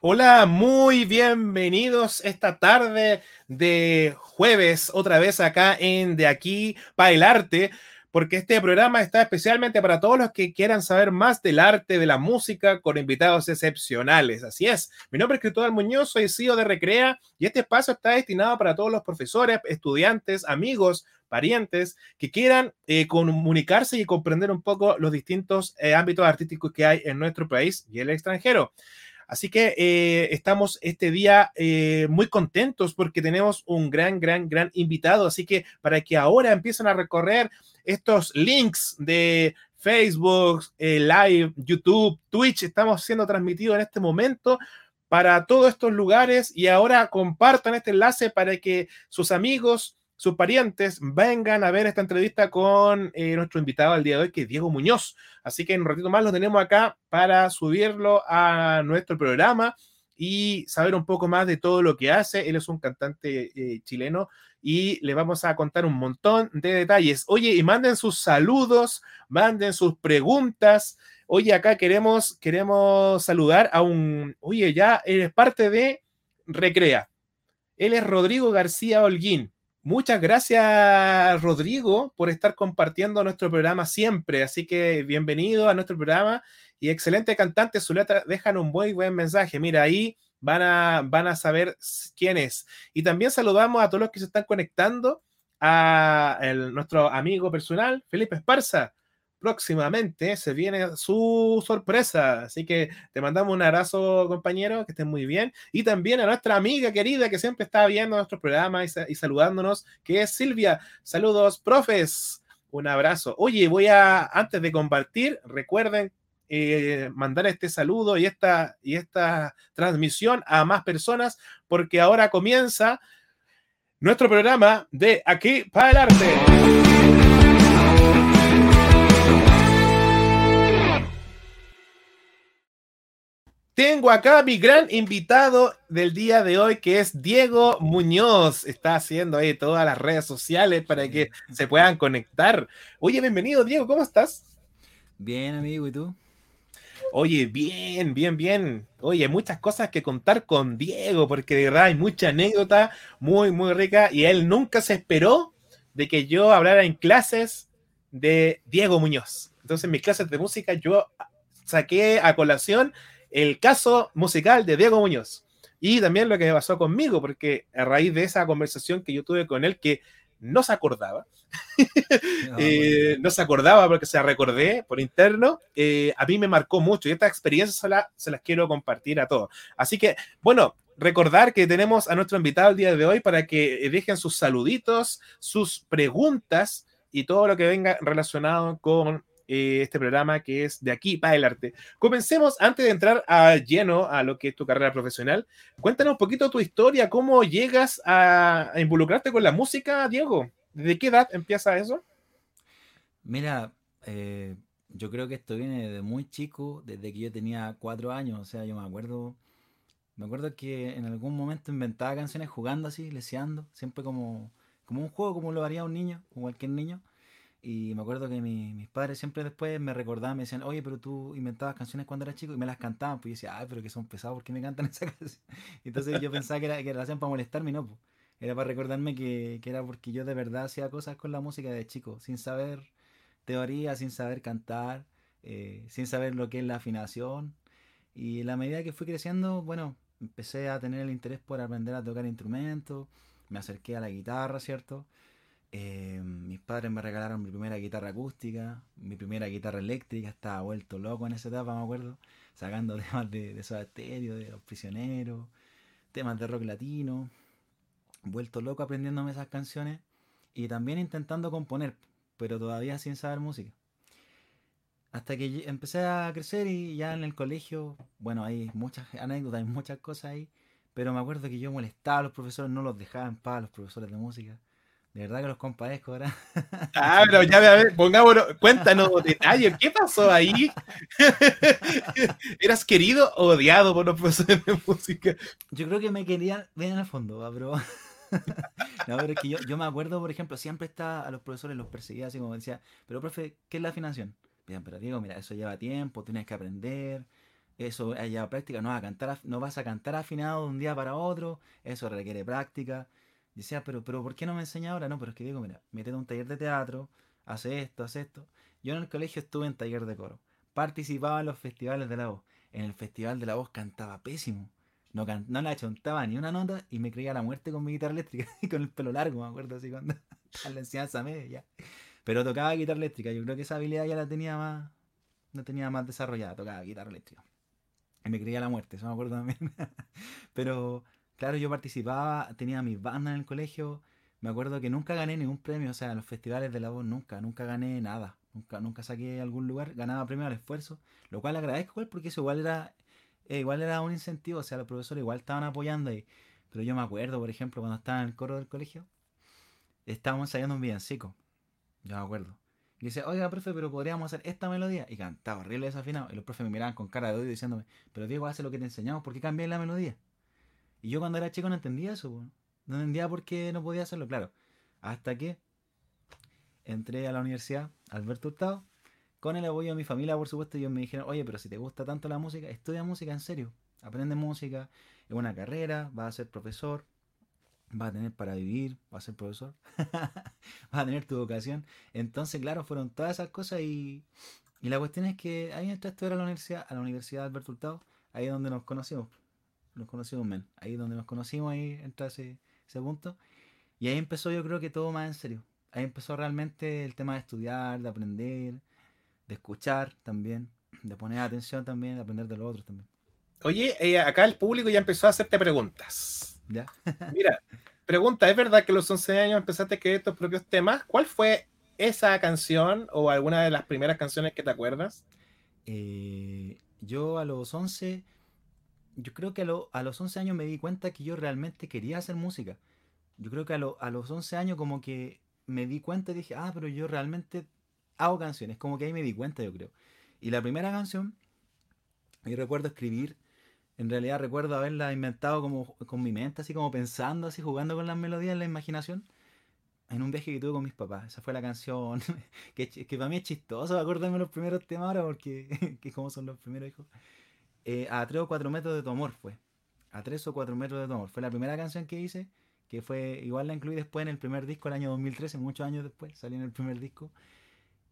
Hola, muy bienvenidos esta tarde de jueves, otra vez acá en De Aquí para el Arte, porque este programa está especialmente para todos los que quieran saber más del arte, de la música, con invitados excepcionales. Así es, mi nombre es Cristóbal Muñoz, soy CEO de Recrea y este espacio está destinado para todos los profesores, estudiantes, amigos, parientes que quieran eh, comunicarse y comprender un poco los distintos eh, ámbitos artísticos que hay en nuestro país y el extranjero. Así que eh, estamos este día eh, muy contentos porque tenemos un gran, gran, gran invitado. Así que para que ahora empiecen a recorrer estos links de Facebook, eh, Live, YouTube, Twitch, estamos siendo transmitidos en este momento para todos estos lugares y ahora compartan este enlace para que sus amigos, sus parientes vengan a ver esta entrevista con eh, nuestro invitado al día de hoy, que es Diego Muñoz. Así que en un ratito más lo tenemos acá para subirlo a nuestro programa y saber un poco más de todo lo que hace. Él es un cantante eh, chileno y le vamos a contar un montón de detalles. Oye, y manden sus saludos, manden sus preguntas. Oye, acá queremos, queremos saludar a un, oye, ya eres parte de Recrea. Él es Rodrigo García Holguín. Muchas gracias, Rodrigo, por estar compartiendo nuestro programa siempre. Así que bienvenido a nuestro programa y excelente cantante. Su letra dejan un buen mensaje. Mira, ahí van a, van a saber quién es. Y también saludamos a todos los que se están conectando a nuestro amigo personal, Felipe Esparza próximamente se viene su sorpresa. Así que te mandamos un abrazo, compañero, que estén muy bien. Y también a nuestra amiga querida que siempre está viendo nuestro programa y, saludándonos, que es Silvia. Saludos, profes. Un abrazo. Oye, voy a, antes de compartir, recuerden eh, mandar este saludo y esta, y esta transmisión a más personas, porque ahora comienza nuestro programa de Aquí para el Arte. Tengo acá mi gran invitado del día de hoy, que es Diego Muñoz. Está haciendo ahí todas las redes sociales para que se puedan conectar. Oye, bienvenido, Diego, ¿cómo estás? Bien, amigo, ¿y tú? Oye, bien, bien, bien. Oye, muchas cosas que contar con Diego, porque de verdad hay mucha anécdota muy, muy rica y él nunca se esperó de que yo hablara en clases de Diego Muñoz. Entonces, en mis clases de música yo saqué a colación el caso musical de Diego Muñoz. Y también lo que me pasó conmigo, porque a raíz de esa conversación que yo tuve con él, que no se acordaba, eh, no, se acordaba porque se recordé por interno, eh, a mí me marcó mucho y esta experiencia se, las quiero compartir a todos. Así que, bueno, recordar que tenemos a nuestro invitado el día de hoy para que dejen sus saluditos, sus preguntas y todo lo que venga relacionado con eh, este programa que es de aquí para el arte. Comencemos antes de entrar a lleno a lo que es tu carrera profesional. Cuéntanos un poquito tu historia, cómo llegas a, involucrarte con la música, Diego. ¿De qué edad empieza eso? Mira, eh, yo creo que esto viene de muy chico, desde que yo tenía cuatro años. O sea, yo me acuerdo, me acuerdo que en algún momento inventaba canciones jugando así, leseando, siempre como, como un juego, como lo haría un niño, como cualquier niño. Y me acuerdo que mis padres siempre después me recordaban, me decían, oye, pero tú inventabas canciones cuando eras chico y me las cantaban. Pues yo decía, ay, pero que son pesados, ¿por qué me cantan esa canción? Entonces yo pensaba que, era, que la hacían para molestarme, no, pues. Era para recordarme que, que, era porque yo de verdad hacía cosas con la música de chico, sin saber teoría, sin saber cantar, eh, sin saber lo que es la afinación. Y la medida que fui creciendo, bueno, empecé a tener el interés por aprender a tocar instrumentos, me acerqué a la guitarra, ¿cierto? Eh, mis padres me regalaron mi primera guitarra acústica, mi primera guitarra eléctrica, estaba vuelto loco en esa etapa, me acuerdo, sacando temas de, de Soda de Los Prisioneros, temas de rock latino, vuelto loco aprendiéndome esas canciones y también intentando componer, pero todavía sin saber música. Hasta que empecé a crecer y ya en el colegio, bueno, hay muchas anécdotas, hay muchas cosas ahí, pero me acuerdo que yo molestaba a los profesores, no los dejaba en paz a los profesores de música de verdad que los compadezco ahora. Ah, pero ya, a ver, pongámonos, cuéntanos detalles, ¿qué pasó ahí? ¿Eras querido o odiado por los profesores de música? Yo creo que me querían, ven al fondo, bro. no, pero es que yo, yo, me acuerdo, por ejemplo, siempre está a los profesores los perseguía así como decía, pero profe, ¿qué es la afinación? Bien, pero digo, mira, eso lleva tiempo, tienes que aprender. eso haya práctica, no vas, a cantar, no vas a cantar afinado de un día para otro, eso requiere práctica. Decía, pero, pero ¿por qué no me enseña ahora? No, pero es que digo, mira, métete un taller de teatro, hace esto, hace esto. Yo en el colegio estuve en taller de coro, participaba en los festivales de la voz. En el festival de la voz cantaba pésimo. No, can no la chontaba ni una nota y me creía la muerte con mi guitarra eléctrica y con el pelo largo, me acuerdo así cuando a la enseñanza media. Pero tocaba guitarra eléctrica, yo creo que esa habilidad ya la tenía más, no tenía más desarrollada, tocaba guitarra eléctrica. Y me creía la muerte, eso me acuerdo también. Pero claro, yo participaba, tenía mis bandas en el colegio. Me acuerdo que nunca gané ningún premio, o sea, en los festivales de la voz nunca, nunca gané nada. Nunca, nunca saqué algún lugar, ganaba premio al esfuerzo, lo cual agradezco porque eso igual era, eh, igual era un incentivo, o sea, los profesores igual estaban apoyando ahí. Pero yo me acuerdo, por ejemplo, cuando estaba en el coro del colegio, estábamos ensayando un villancico. Yo me acuerdo. Y dice, oiga, profe, pero podríamos hacer esta melodía. Y cantaba horrible desafinado. Y los profes me miraban con cara de odio diciéndome, pero Diego, hace lo que te enseñamos, ¿por qué cambié la melodía? Y yo cuando era chico no entendía eso, no entendía por qué no podía hacerlo, claro. Hasta que entré a la universidad, Alberto Hurtado, con el apoyo de mi familia, por supuesto, ellos me dijeron, oye, pero si te gusta tanto la música, estudia música en serio, aprende música, es una carrera, vas a ser profesor, vas a tener para vivir, vas a ser profesor, vas a tener tu vocación. Entonces, claro, fueron todas esas cosas y, y la cuestión es que ahí entré a estudiar a la universidad, a la Universidad de Alberto Hurtado, ahí es donde nos conocimos, nos conocimos, men, ahí donde nos conocimos, ahí entra ese, ese punto. Y ahí empezó yo creo que todo más en serio ahí empezó realmente el tema de estudiar, de aprender, de escuchar también, de poner atención también, de aprender de los otros también. Oye, eh, acá el público ya empezó a hacerte preguntas. ¿Ya? Mira, pregunta, ¿es verdad que a los 11 años empezaste a escribir tus propios temas? ¿Cuál fue esa canción o alguna de las primeras canciones que te acuerdas? Eh, yo a los 11, yo creo que a, a, los 11 años me di cuenta que yo realmente quería hacer música. Yo creo que a, a los 11 años como que me di cuenta y dije, ah, pero yo realmente hago canciones. Como que ahí me di cuenta, yo creo. Y la primera canción, yo recuerdo escribir, en realidad recuerdo haberla inventado como con mi mente, así como pensando, así jugando con las melodías en la imaginación, en un viaje que tuve con mis papás. Esa fue la canción, que, que para mí es chistoso acordarme los primeros temas ahora, porque que como son los primeros hijos. Eh, a tres o cuatro metros de tu amor fue. A tres o cuatro metros de tu amor. Fue la primera canción que hice que fue, igual la incluí después en el primer disco, el año 2013, muchos años después, salió en el primer disco.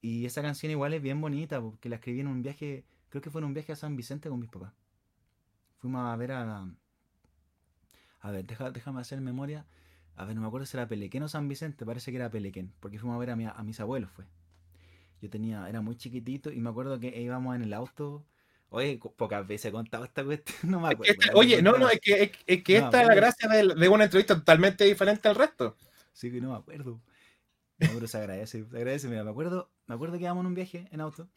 Y esa canción igual es bien bonita, porque la escribí en un viaje, creo que fue en un viaje a San Vicente con mis papás. Fuimos a ver a... A ver, déjame hacer memoria. A ver, no me acuerdo si era Pelequén o San Vicente, parece que era Pelequén, porque fuimos a ver a, a mis abuelos, fue. Yo tenía, era muy chiquitito y me acuerdo que íbamos en el auto Oye, pocas veces he contado esta cuestión, no me acuerdo. oye, no, no, es que, es, que esta es la gracia de, una entrevista totalmente diferente al resto. Sí, que no me acuerdo. No, pero se agradece, se agradece. Mira, me acuerdo, me acuerdo que íbamos en un viaje en auto.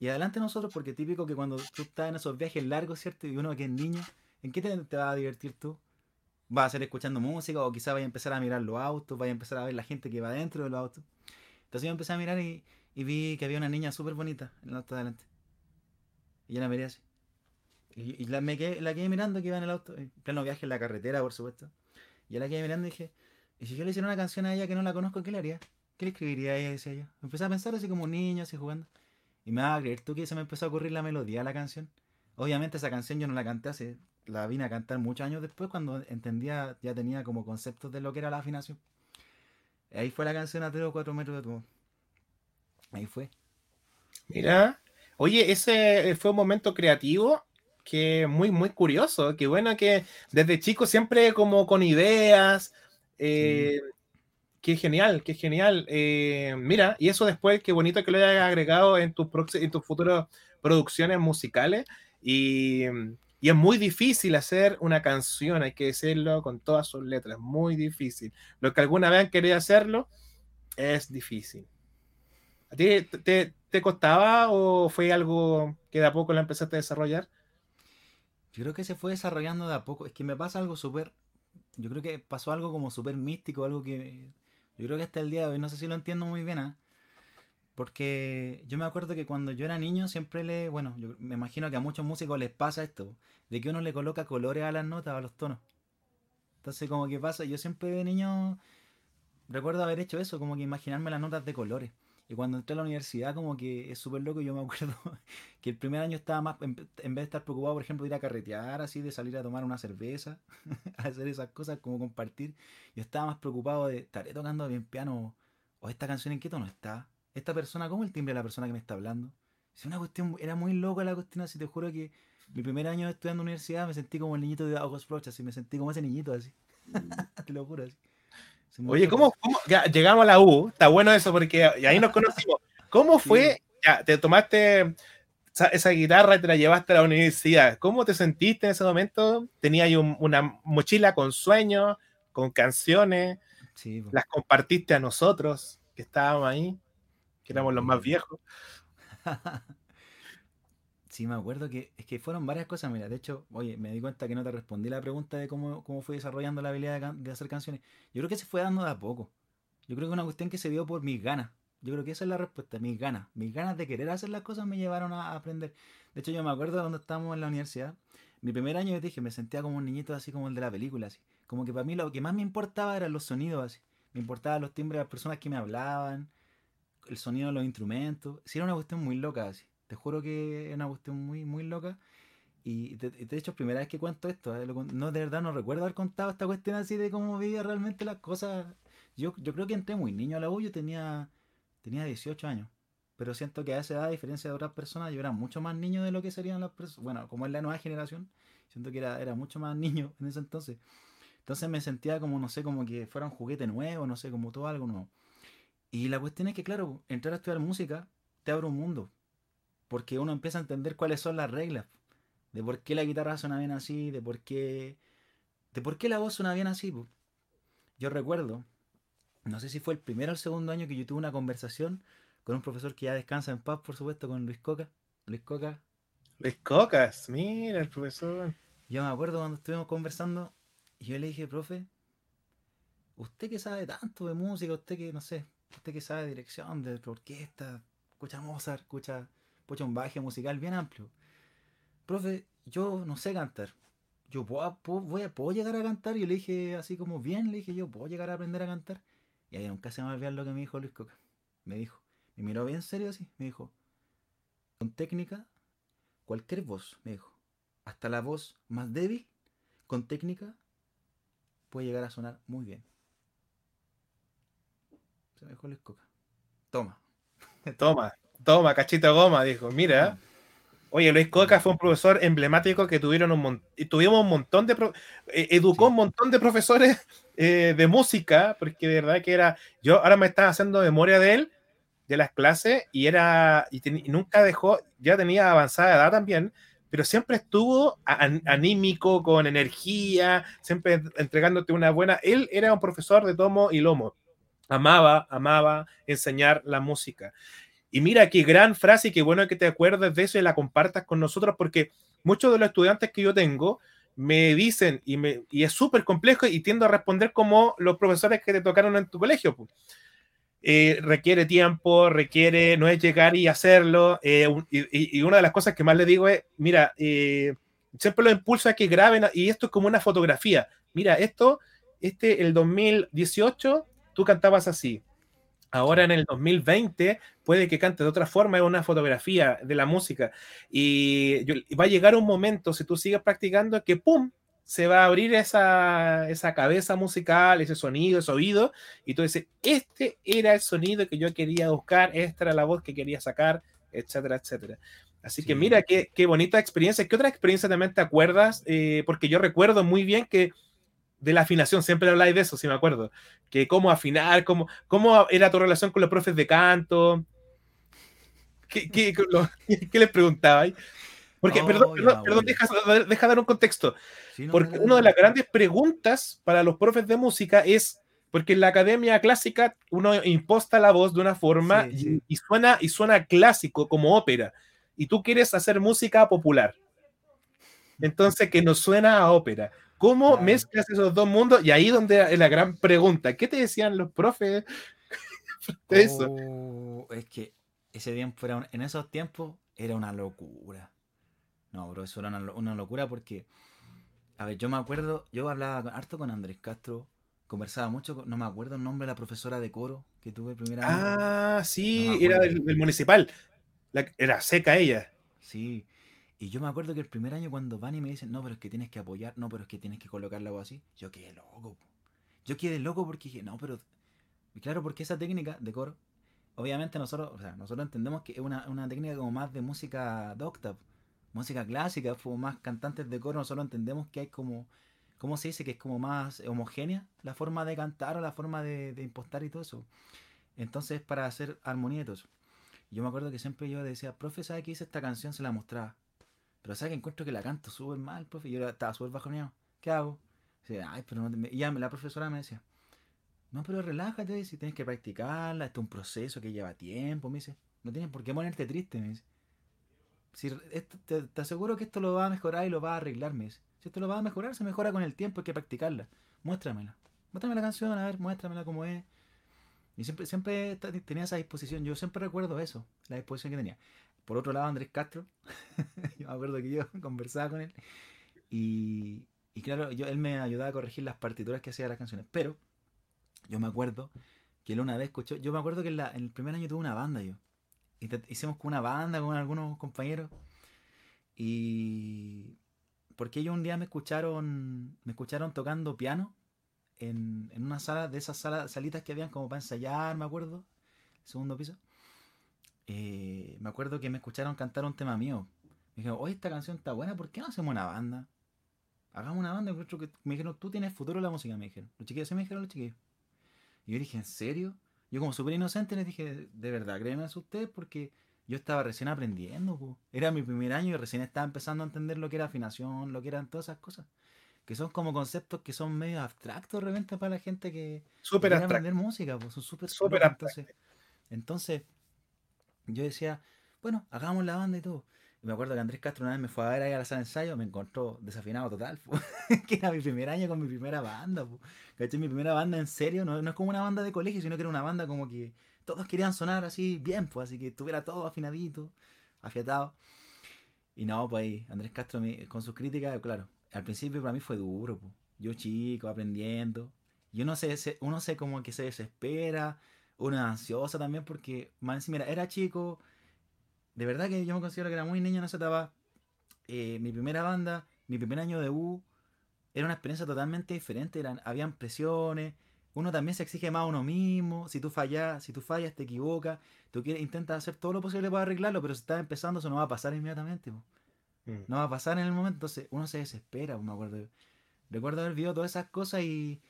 Y adelante nosotros, porque típico que cuando tú estás en esos viajes largos, ¿cierto? Y uno que es niño, ¿en qué te, te vas a divertir tú? ¿Vas a ser escuchando música o quizás vaya a empezar a mirar los autos, vaya a empezar a ver la gente que va dentro de los autos? Entonces yo empecé a mirar y, y vi que había una niña súper bonita en el auto de adelante. Y yo la miré así. Y, la, me quedé, la quedé mirando que iba en el auto, en pleno viaje en la carretera, por supuesto. Y yo la quedé mirando y dije, ¿y si yo le hiciera una canción a ella que no la conozco, qué le haría? ¿Qué le escribiría a ella? Decía yo. Empecé a pensar así como un niño, así jugando. Y me va a creer tú que se me empezó a ocurrir la melodía de la canción. Obviamente esa canción yo no la canté hace, la vine a cantar muchos años después cuando entendía, ya tenía como conceptos de lo que era la afinación. Ahí fue la canción a 3 o 4 metros de tu Ahí fue. Mira, Oye, ese eh, fue un momento creativo que muy, muy curioso. Qué bueno que desde chico siempre como con ideas. Eh, qué genial, qué genial. Eh, mira, y eso después, qué bonito que lo hayas agregado en tus, en tus futuras producciones musicales. Y, y, es muy difícil hacer una canción, hay que decirlo con todas sus letras, muy difícil. Los que alguna vez han querido hacerlo, es difícil. ¿A ti te, costaba o fue algo que de a poco la empezaste a desarrollar? Yo creo que se fue desarrollando de a poco. Es que me pasa algo súper. Yo creo que pasó algo como súper místico, algo que. Yo creo que hasta el día de hoy, no sé si lo entiendo muy bien, ¿ah? Porque yo me acuerdo que cuando yo era niño siempre le. Bueno, yo me imagino que a muchos músicos les pasa esto, de que uno le coloca colores a las notas, a los tonos. Entonces, como que pasa, yo siempre de niño recuerdo haber hecho eso, como que imaginarme las notas de colores. Y cuando entré a la universidad, como que es súper loco. Yo me acuerdo que el primer año estaba más, en, vez de estar preocupado, por ejemplo, de ir a carretear, así, de salir a tomar una cerveza, hacer esas cosas, como compartir. Yo estaba más preocupado de, ¿estaré tocando bien piano? ¿O esta canción en qué tono está? ¿Esta persona, cómo el timbre de la persona que me está hablando? Es una cuestión, era muy loca la cuestión, así te juro que mi primer año estudiando universidad me sentí como el niñito de August Roach, así me sentí como ese niñito así. te lo así. Oye, ¿cómo, ya llegamos a la U? Está bueno eso porque ahí nos conocimos. ¿Cómo fue? Ya, te tomaste esa, guitarra y te la llevaste a la universidad. ¿Cómo te sentiste en ese momento? ¿Tenías ahí una mochila con sueños, con canciones? Sí, ¿Las compartiste a nosotros que estábamos ahí? Que éramos los más viejos. Sí, me acuerdo que es que fueron varias cosas. Mira, de hecho, oye, me di cuenta que no te respondí la pregunta de cómo, cómo fui desarrollando la habilidad de, hacer canciones. Yo creo que se fue dando de a poco. Yo creo que es una cuestión que se dio por mis ganas. Yo creo que esa es la respuesta, mis ganas. Mis ganas de querer hacer las cosas me llevaron a aprender. De hecho, yo me acuerdo cuando estábamos en la universidad. Mi primer año, yo dije, me sentía como un niñito así como el de la película, así. Como que para mí lo que más me importaba eran los sonidos, así. Me importaban los timbres de las personas que me hablaban, el sonido de los instrumentos. Sí, era una cuestión muy loca, así. Te juro que es una cuestión muy, muy loca. Y de, hecho, es primera vez que cuento esto. ¿eh? No, de verdad no recuerdo haber contado esta cuestión así de cómo vivía realmente las cosas. Yo, yo creo que entré muy niño a la U, tenía, tenía 18 años. Pero siento que a esa edad, a diferencia de otras personas, yo era mucho más niño de lo que serían las personas. Bueno, como es la nueva generación, siento que era, era mucho más niño en ese entonces. Entonces me sentía como, no sé, como que fuera un juguete nuevo, no sé, como todo algo nuevo. Y la cuestión es que, claro, entrar a estudiar música te abre un mundo porque uno empieza a entender cuáles son las reglas. De por qué la guitarra suena bien así, de por qué. de por qué la voz suena bien así. Yo recuerdo, no sé si fue el primero o el segundo año que yo tuve una conversación con un profesor que ya descansa en paz, por supuesto, con Luis Coca. Luis Coca. Luis Cocas, mira el profesor. Yo me acuerdo cuando estuvimos conversando, y yo le dije, profe, usted que sabe tanto de música, usted que, no sé, usted que sabe de dirección, de orquesta, escucha Mozart, escucha pucha, un baje musical bien amplio. Profe, yo no sé cantar. Yo puedo, voy a, puedo llegar a cantar. Y le dije así como bien, le dije yo, puedo llegar a aprender a cantar. Y ahí nunca se me olvidó lo que me dijo Luis Coca. Me dijo, me miró bien serio así, me dijo, con técnica, cualquier voz, me dijo, hasta la voz más débil, con técnica, puede llegar a sonar muy bien. Se me dijo Luis Coca. Toma. Toma. Toma, cachito de goma, dijo. Mira. Oye, Luis Coca fue un profesor emblemático que tuvieron un tuvimos un montón de eh, educó un montón de profesores eh, de música, porque de verdad que era, yo ahora me estaba haciendo memoria de él, de las clases, y era, y, nunca dejó, ya tenía avanzada edad también, pero siempre estuvo anímico, con energía, siempre entregándote una buena, él era un profesor de tomo y lomo, amaba, amaba enseñar la música. Y mira qué gran frase y qué bueno que te acuerdes de eso y la compartas con nosotros, porque muchos de los estudiantes que yo tengo me dicen, y, me, y es súper complejo, y tiendo a responder como los profesores que te tocaron en tu colegio. Eh, requiere tiempo, requiere, no es llegar y hacerlo. Eh, y, una de las cosas que más le digo es, mira, eh, siempre lo impulso a que graben, y esto es como una fotografía. Mira, esto, este, el 2018, tú cantabas así. Ahora en el 2020 puede que cante de otra forma, es una fotografía de la música. Y, va a llegar un momento, si tú sigues practicando, que ¡pum! se va a abrir esa, esa cabeza musical, ese sonido, ese oído, y tú dices, este era el sonido que yo quería buscar, esta era la voz que quería sacar, etcétera, etcétera. Así que mira, qué, qué, bonita experiencia. ¿Qué otra experiencia también te acuerdas? Eh, porque yo recuerdo muy bien que de la afinación, siempre habláis de eso, si me acuerdo, que cómo afinar, cómo, cómo era tu relación con los profes de canto, ¿qué, qué, les preguntabais? Porque, perdón, perdón, deja, dar un contexto, porque una de las grandes preguntas para los profes de música es, porque en la academia clásica uno imposta la voz de una forma Y, suena, y suena clásico, como ópera, y tú quieres hacer música popular. Entonces, que no suena a ópera. ¿Cómo mezclas esos dos mundos? Y ahí donde es la gran pregunta. ¿Qué te decían los profes de eso? Oh, es que ese tiempo era en esos tiempos era una locura. No, bro, eso era una, locura porque, a ver, yo me acuerdo, yo hablaba harto con Andrés Castro, conversaba mucho, con- no me acuerdo el nombre de la profesora de coro que tuve el primer año. Ah, sí, No era del, del municipal. La- era seca ella. Sí. Y yo me acuerdo que el primer año cuando van y me dicen, no, pero es que tienes que apoyar, no, pero es que tienes que colocar la voz así, yo quedé loco. Yo quedé loco porque dije, no, pero... Claro, porque esa técnica de coro, obviamente nosotros, o sea, nosotros entendemos que es una, una técnica como más de música docta, música clásica, como más cantantes de coro, nosotros entendemos que hay como, ¿cómo se dice? Que es como más homogénea la forma de cantar o la forma de, de impostar y todo eso. Entonces, para hacer armonía. Yo me acuerdo que siempre yo decía, profe, ¿sabe qué hice esta canción? Se la mostraba. Pero ¿sabe que encuentro que la canto súper mal, profe? Y yo estaba súper bajoneado. ¿Qué hago? Dice, ay, pero no te... me-". Y ya la profesora me decía, no, pero relájate, si tienes que practicarla, esto es un proceso que lleva tiempo, me dice. No tienes por qué ponerte triste, me dice. Si te, te aseguro que esto lo va a mejorar y lo va a arreglar, me dice. Si esto lo va a mejorar, se mejora con el tiempo, hay que practicarla. Muéstramela. Muéstrame la canción, a ver, muéstramela como es. Y siempre, siempre tenía esa disposición. Yo siempre recuerdo eso, la disposición que tenía. Por otro lado, Andrés Castro, yo me acuerdo que yo conversaba con él. Y, y claro, yo, él me ayudaba a corregir las partituras que hacía de las canciones. Pero yo me acuerdo que él una vez escuchó. Yo me acuerdo que en, la- en el primer año tuve una banda yo. Y hicimos con una banda, con algunos compañeros. Y. Porque ellos un día me escucharon. Me escucharon tocando piano en, en una sala de esas salas, salitas que habían como para ensayar, me acuerdo. Segundo piso. Eh, me acuerdo que me escucharon cantar un tema mío. Me dijeron, oye, esta canción está buena, ¿por qué no hacemos una banda? Hagamos una banda. que... Me dijeron, tú tienes futuro en la música, me dijeron. Los chiquillos, sí me dijeron los chiquillos. Y yo dije, ¿en serio? Yo como súper inocente les dije, de verdad, créeme a ustedes porque yo estaba recién aprendiendo. po. Era mi primer año y recién estaba empezando a entender lo que era afinación, lo que eran todas esas cosas. Que son como conceptos que son medio abstractos de repente para la gente que, quiere abstracto. aprender música. Son súper locos, entonces, entonces, yo decía, bueno, hagamos la banda y todo. Y me acuerdo que Andrés Castro una vez me fue a ver ahí a la sala de ensayo, me encontró desafinado total, que era mi primer año con mi primera banda. Mi primera banda en serio, no, no es como una banda de colegio, sino que era una banda como que todos querían sonar así bien, pues, así que estuviera todo afinadito, afiatado. Y no, pues ahí, Andrés Castro me- con sus críticas, claro, al principio para mí fue duro, yo chico, aprendiendo. Y uno se- uno se como que se desespera, es ansiosa también porque, más encima, era, chico, de verdad que yo me considero que era muy niño en esa etapa. Eh, mi primera banda, mi primer año de U, era una experiencia totalmente diferente. Eran, habían presiones. Uno también se exige más a uno mismo. Si tú fallas, si tú fallas, te equivocas. Tú quieres, intentas hacer todo lo posible para arreglarlo, pero si estás empezando, eso no va a pasar inmediatamente. po. Mm. No va a pasar en el momento. Entonces uno se desespera, po, me acuerdo. Recuerdo haber vivido todas esas cosas y.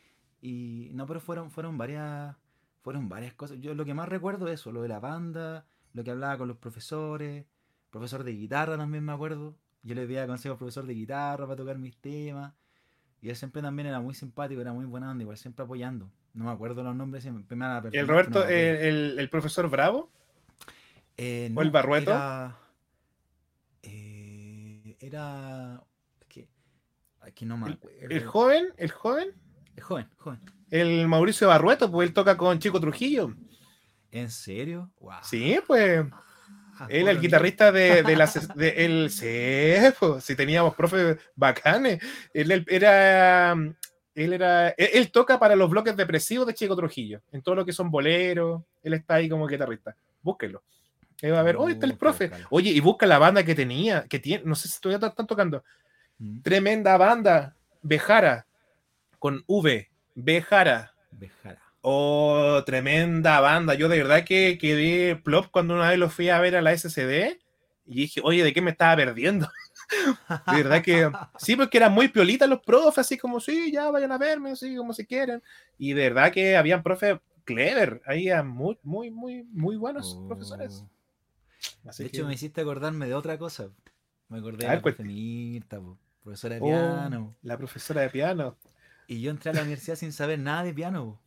y no, pero fueron, fueron varias. Fueron varias cosas. Yo lo que más recuerdo es eso, lo de la banda, lo que hablaba con los profesores, profesor de guitarra también me acuerdo. Yo le pedía consejo al profesor de guitarra para tocar mis temas. Y él siempre también era muy simpático, era muy buena onda, igual siempre apoyando. No me acuerdo los nombres, siempre me perdonar, El Roberto, no el, el- el profesor Bravo. Eh, ¿O el Barrueto? Era, eh, era es que, es que no me acuerdo. El joven, el joven, El joven, joven. El Mauricio Barrueto, pues él toca con Chico Trujillo. ¿En serio? Wow. Sí, pues. Ah, Él, el guitarrista de, de la de el sí, pues, si teníamos profes bacanes. Él, él era. Él era. Él, él toca para los bloques depresivos de Chico Trujillo. En todo lo que son boleros. Él está ahí como guitarrista. Búsquenlo. Ahí va a ver, oh, está el profe. Oye, y busca la banda que tenía, que tiene, no sé si todavía están tocando. Mm, Tremenda banda. Bejara. Con V. Bejara. Bejara. Oh, tremenda banda. Yo de verdad que quedé plop cuando una vez lo fui a ver a la SCD y dije, oye, ¿de qué me estaba perdiendo? De verdad que sí, porque eran muy piolitas los profes, así como, sí, ya vayan a verme, así como si quieren. Y de verdad que habían profes clever, eran muy, muy, muy, muy buenos profesores. Oh. Así De que- hecho, me hiciste acordarme de otra cosa. Me acordé de la. Mirta, po, profesora de Oh, piano. la profesora de piano. Y yo entré a la universidad sin saber nada de piano.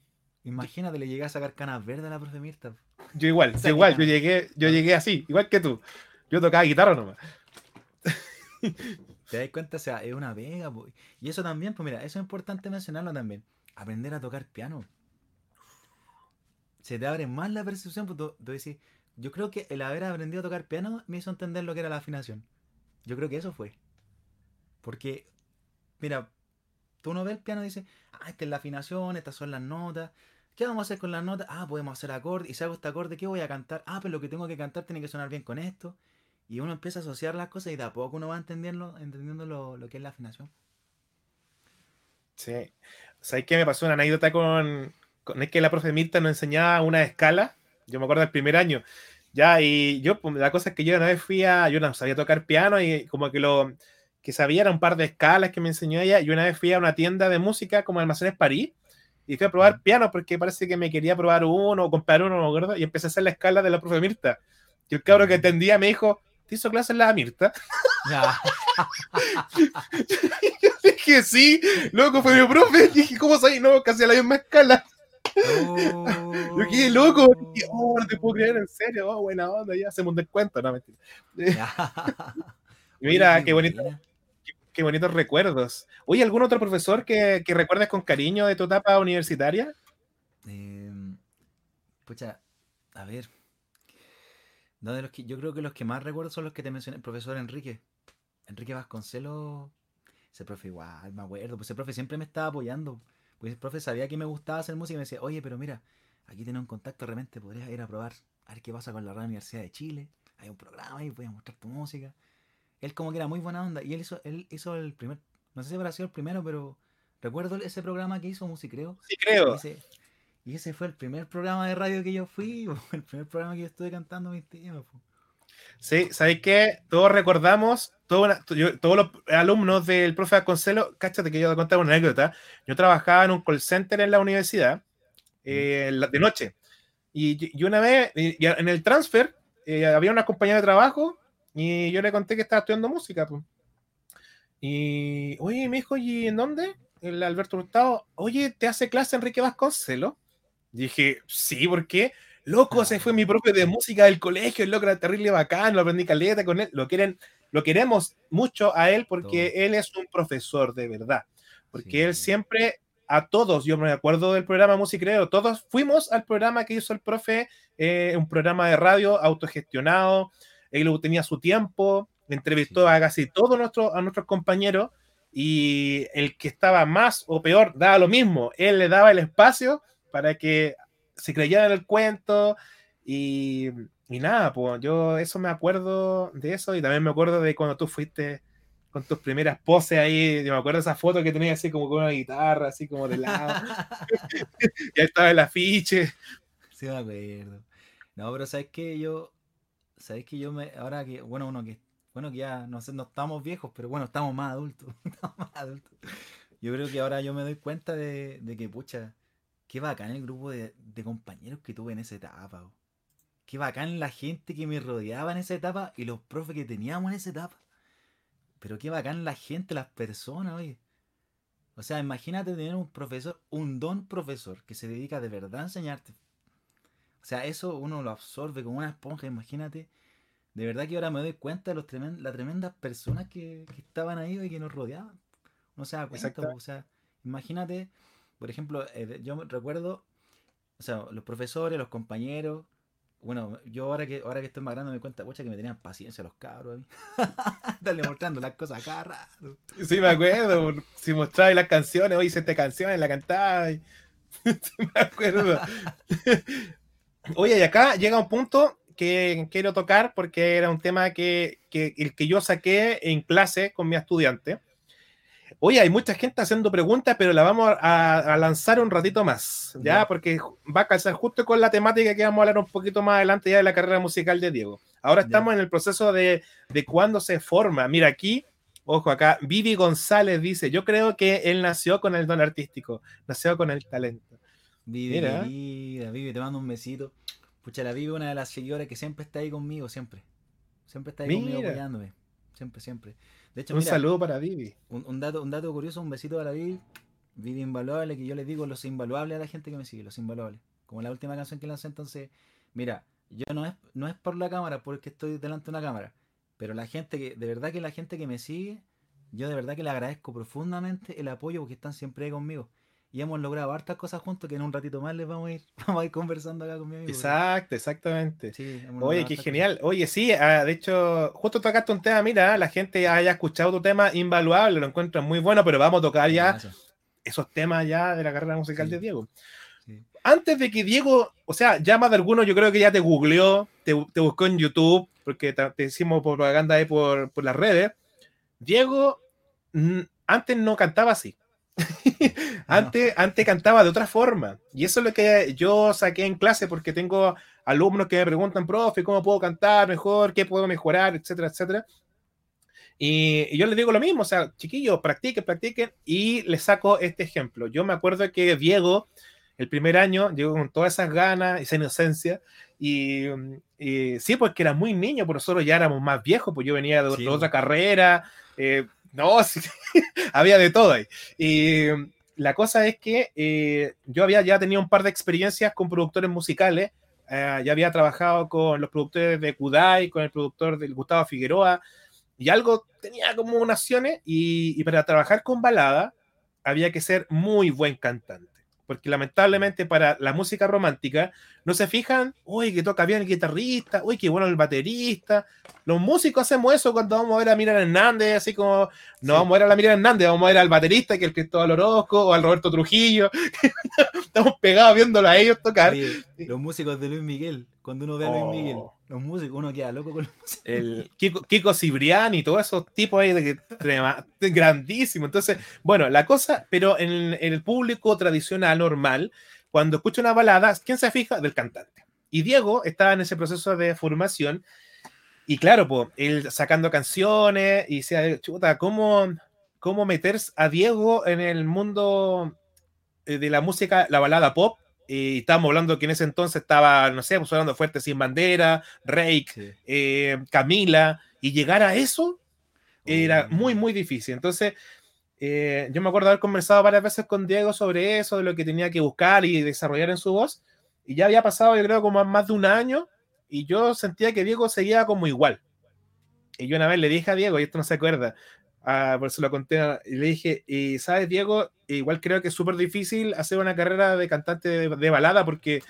Imagínate, le llegué a sacar canas verdes a la profe Mirta. Yo igual, yo igual, yo llegué, yo llegué así, igual que tú. Yo tocaba guitarra nomás. ¿Te das cuenta? O sea, es una vega. po. Y eso también, pues mira, eso es importante mencionarlo también. Aprender a tocar piano. Se te abre más la percepción, pues tú, tú decís, yo creo que el haber aprendido a tocar piano me hizo entender lo que era la afinación. Yo creo que eso fue. Porque, mira, tú no ves el piano y dices, ah, esta es la afinación, estas son las notas. ¿Qué vamos a hacer con las notas? Ah, podemos hacer acorde. Y si hago este acorde, ¿qué voy a cantar? Ah, pero lo que tengo que cantar tiene que sonar bien con esto. Y uno empieza a asociar las cosas y de a poco uno va entendiendo, entendiendo lo, que es la afinación. Sí. ¿Sabes qué me pasó una anécdota con, es que la profe Mirta nos enseñaba una escala? Yo me acuerdo del primer año. Ya, y yo, pues, la cosa es que yo una vez fui a, yo no sabía tocar piano y como que lo que sabía era un par de escalas que me enseñó ella. Y una vez fui a una tienda de música como Almacenes París y fui a probar piano porque parece que me quería probar uno o comprar uno, no me acuerdo, y empecé a hacer la escala de la profe Mirta. Y el cabro que atendía me dijo, ¿te hizo clase en la Mirta? yo dije, sí, loco, fue mi profe. Y dije, ¿cómo sabes? No, casi a la misma escala. Oh. Yo quedé loco. Dije, oh, no te puedo creer, en serio. Oh, buena onda, ya hacemos un descuento. No, mentira. Mira, qué bonito qué bonitos recuerdos. Oye, ¿algún otro profesor que, que recuerdes con cariño de tu etapa universitaria? Eh, pucha, a ver. No, de los que, yo creo que los que más recuerdo son los que te mencioné, el profesor Enrique. Enrique Vasconcelos, ese profe igual, me acuerdo, pues ese profe siempre me estaba apoyando. Pues el profe sabía que me gustaba hacer música y me decía, oye, pero mira, aquí tengo un contacto, realmente podrías ir a probar, a ver qué pasa con la Radio Universidad de Chile. Hay un programa y voy a mostrar tu música él como que era muy buena onda y él hizo, él hizo el primer, no sé si habrá sido el primero, pero recuerdo ese programa que hizo Musicreo. Sí, creo. Y ese, y ese fue el primer programa de radio que yo fui, el primer programa que yo estuve cantando mis temas. Sí, ¿sabéis qué? Todos recordamos, todos los alumnos del profe Aconselo, cáchate que yo te contaba una anécdota. Yo trabajaba en un call center en la universidad eh, de noche. Y, una vez, en el transfer, eh, había una compañía de trabajo y yo le conté que estaba estudiando música, pues. Y, oye, me dijo, ¿y en dónde? El Alberto Hurtado, oye, ¿te hace clase Enrique Vasconcelo? Dije, sí, ¿por qué? Loco, ese fue mi propio de música del colegio, el loco era terrible bacán, lo aprendí caleta con él, lo quieren, lo queremos mucho a él porque él es un profesor de verdad, porque él siempre a todos, yo me acuerdo del programa Musicreo, todos fuimos al programa que hizo el profe, eh, un programa de radio autogestionado, él tenía su tiempo, entrevistó a casi todos nuestros, a nuestros compañeros y el que estaba más o peor daba lo mismo, él le daba el espacio para que se creyera en el cuento y, y nada, pues yo eso me acuerdo de eso y también me acuerdo de cuando tú fuiste con tus primeras poses ahí, yo me acuerdo de esa foto que tenías así como con una guitarra, así como de lado. ya estaba el afiche. Sí, me acuerdo. No, pero sabes que yo sabéis que yo me, ahora que, bueno, uno que, bueno, que ya no sé, no estamos viejos, pero bueno, estamos más adultos, estamos más adultos. Yo creo que ahora yo me doy cuenta de, que, pucha, qué bacán el grupo de, compañeros que tuve en esa etapa. Qué bacán la gente que me rodeaba en esa etapa y los profes que teníamos en esa etapa. Pero qué bacán la gente, las personas, oye. O sea, imagínate tener un profesor, un don profesor, que se dedica de verdad a enseñarte sea, eso uno lo absorbe como una esponja, imagínate. De verdad que ahora me doy cuenta de los las tremendas personas que, estaban ahí y que nos rodeaban. No se da cuenta, o sea, imagínate, por ejemplo, eh, yo recuerdo, o sea, los profesores, los compañeros, bueno, yo ahora que ahora que estoy más grande me doy cuenta, pucha, que me tenían paciencia los cabros. Darle mostrando las cosas acá rato. Sí, me acuerdo. Si mostraba las canciones, hoy hice esta canción, la cantaba. sí, me acuerdo. Oye, y acá llega un punto que quiero tocar porque era un tema que, el que yo saqué en clase con mi estudiante. Oye, hay mucha gente haciendo preguntas, pero la vamos a, lanzar un ratito más, ¿ya? Porque va a calzar justo con la temática que vamos a hablar un poquito más adelante ya de la carrera musical de Diego. Ahora estamos en el proceso de, de cuándo se forma. Mira, aquí, ojo, acá, Vivi González dice, yo creo que él nació con el don artístico, nació con el talento. Vivi, Mira. Vivi, te mando un besito. Pucha, la Vivi una de las seguidoras que siempre está ahí conmigo, siempre. Siempre está ahí conmigo apoyándome. Siempre, siempre. De hecho, un saludo para Vivi. Un, dato, un dato curioso, un besito para Vivi. Vivi Invaluable, que yo les digo los invaluables a la gente que me sigue, los invaluables. Como la última canción que lancé, entonces, mira, yo no es, no es por la cámara, porque estoy delante de una cámara, pero la gente que, de verdad que la gente que me sigue, yo de verdad que le agradezco profundamente el apoyo porque están siempre ahí conmigo y hemos logrado hartas cosas juntos que en un ratito más les vamos a ir, vamos a ir conversando acá con mi amigo. Exacto, exactamente. Oye, qué genial. Oye, sí, ah, de hecho, justo tocaste un tema, mira, la gente haya escuchado tu tema invaluable, lo encuentran muy bueno, pero vamos a tocar ya esos temas ya de la carrera musical de Diego. Antes de que Diego, o sea, ya más de alguno, yo creo que ya te googleó, te, buscó en YouTube, porque te, hicimos propaganda ahí por, por las redes. Diego antes no cantaba así. antes, antes cantaba de otra forma. Y eso es lo que yo saqué en clase porque tengo alumnos que me preguntan, profe, ¿cómo puedo cantar mejor? ¿Qué puedo mejorar? Etcétera, etcétera. Y, yo les digo lo mismo, o sea, chiquillos, practiquen, practiquen. Y les saco este ejemplo. Yo me acuerdo que Diego, el primer año, llegó con todas esas ganas, esa inocencia. Y, sí, porque era muy niño, pero nosotros ya éramos más viejos, pues yo venía de, otra carrera. Eh, no, había de todo ahí. Y la cosa es que eh, yo había ya tenido un par de experiencias con productores musicales. Eh, ya había trabajado con los productores de Kudai, con el productor del Gustavo Figueroa, y algo tenía como naciones. Y, y para trabajar con balada había que ser muy buen cantante porque lamentablemente para la música romántica no se fijan, uy, que toca bien el guitarrista, uy, qué bueno el baterista. Los músicos hacemos eso cuando vamos a ver a Miriam Hernández, así como no vamos a ver a la Miriam Hernández, vamos a ver al baterista, que es el Cristóbal Orozco, o al Roberto Trujillo. Estamos pegados viéndolo a ellos tocar. los músicos de Luis Miguel, cuando uno ve a Luis Miguel. Los músicos, uno queda loco con los músicos. El Kiko, Kiko Cibriani y todos esos tipos ahí de grandísimo. Entonces, bueno, la cosa, pero en, el público tradicional, normal, cuando escucha una balada, ¿quién se fija? Del cantante. Y Diego estaba en ese proceso de formación. Y claro, pues, él sacando canciones y se chuta, ¿cómo, cómo meter a Diego en el mundo eh, de la música, la balada pop? Y estábamos hablando que en ese entonces estaba, no sé, pues hablando Fuerte Sin Bandera, Rake, eh, Camila, y llegar a eso era muy, muy difícil. Entonces, eh, yo me acuerdo haber conversado varias veces con Diego sobre eso, de lo que tenía que buscar y desarrollar en su voz, y ya había pasado, yo creo, como más de un año, y yo sentía que Diego seguía como igual. Y yo una vez le dije a Diego, y esto no se acuerda, Ah, por eso lo conté, y le dije, y sabes, Diego, igual creo que es súper difícil hacer una carrera de cantante de, balada porque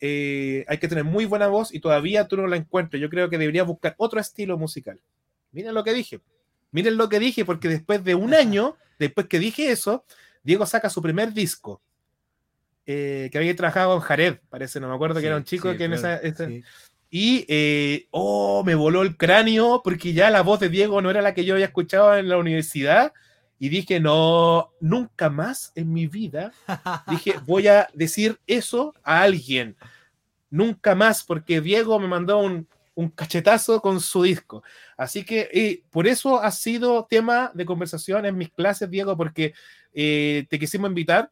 eh, hay que tener muy buena voz y todavía tú no la encuentras. Yo creo que deberías buscar otro estilo musical. Miren lo que dije. Miren lo que dije, porque después de un año, después que dije eso, Diego saca su primer disco. Eh, que había trabajado en Jared, parece, no me acuerdo que era un chico que en esa, y, eh, oh, me voló el cráneo porque ya la voz de Diego no era la que yo había escuchado en la universidad. Y dije, no, nunca más en mi vida, dije, voy a decir eso a alguien. Nunca más, porque Diego me mandó un, cachetazo con su disco. Así que por eso ha sido tema de conversación en mis clases, Diego, porque eh, te quisimos invitar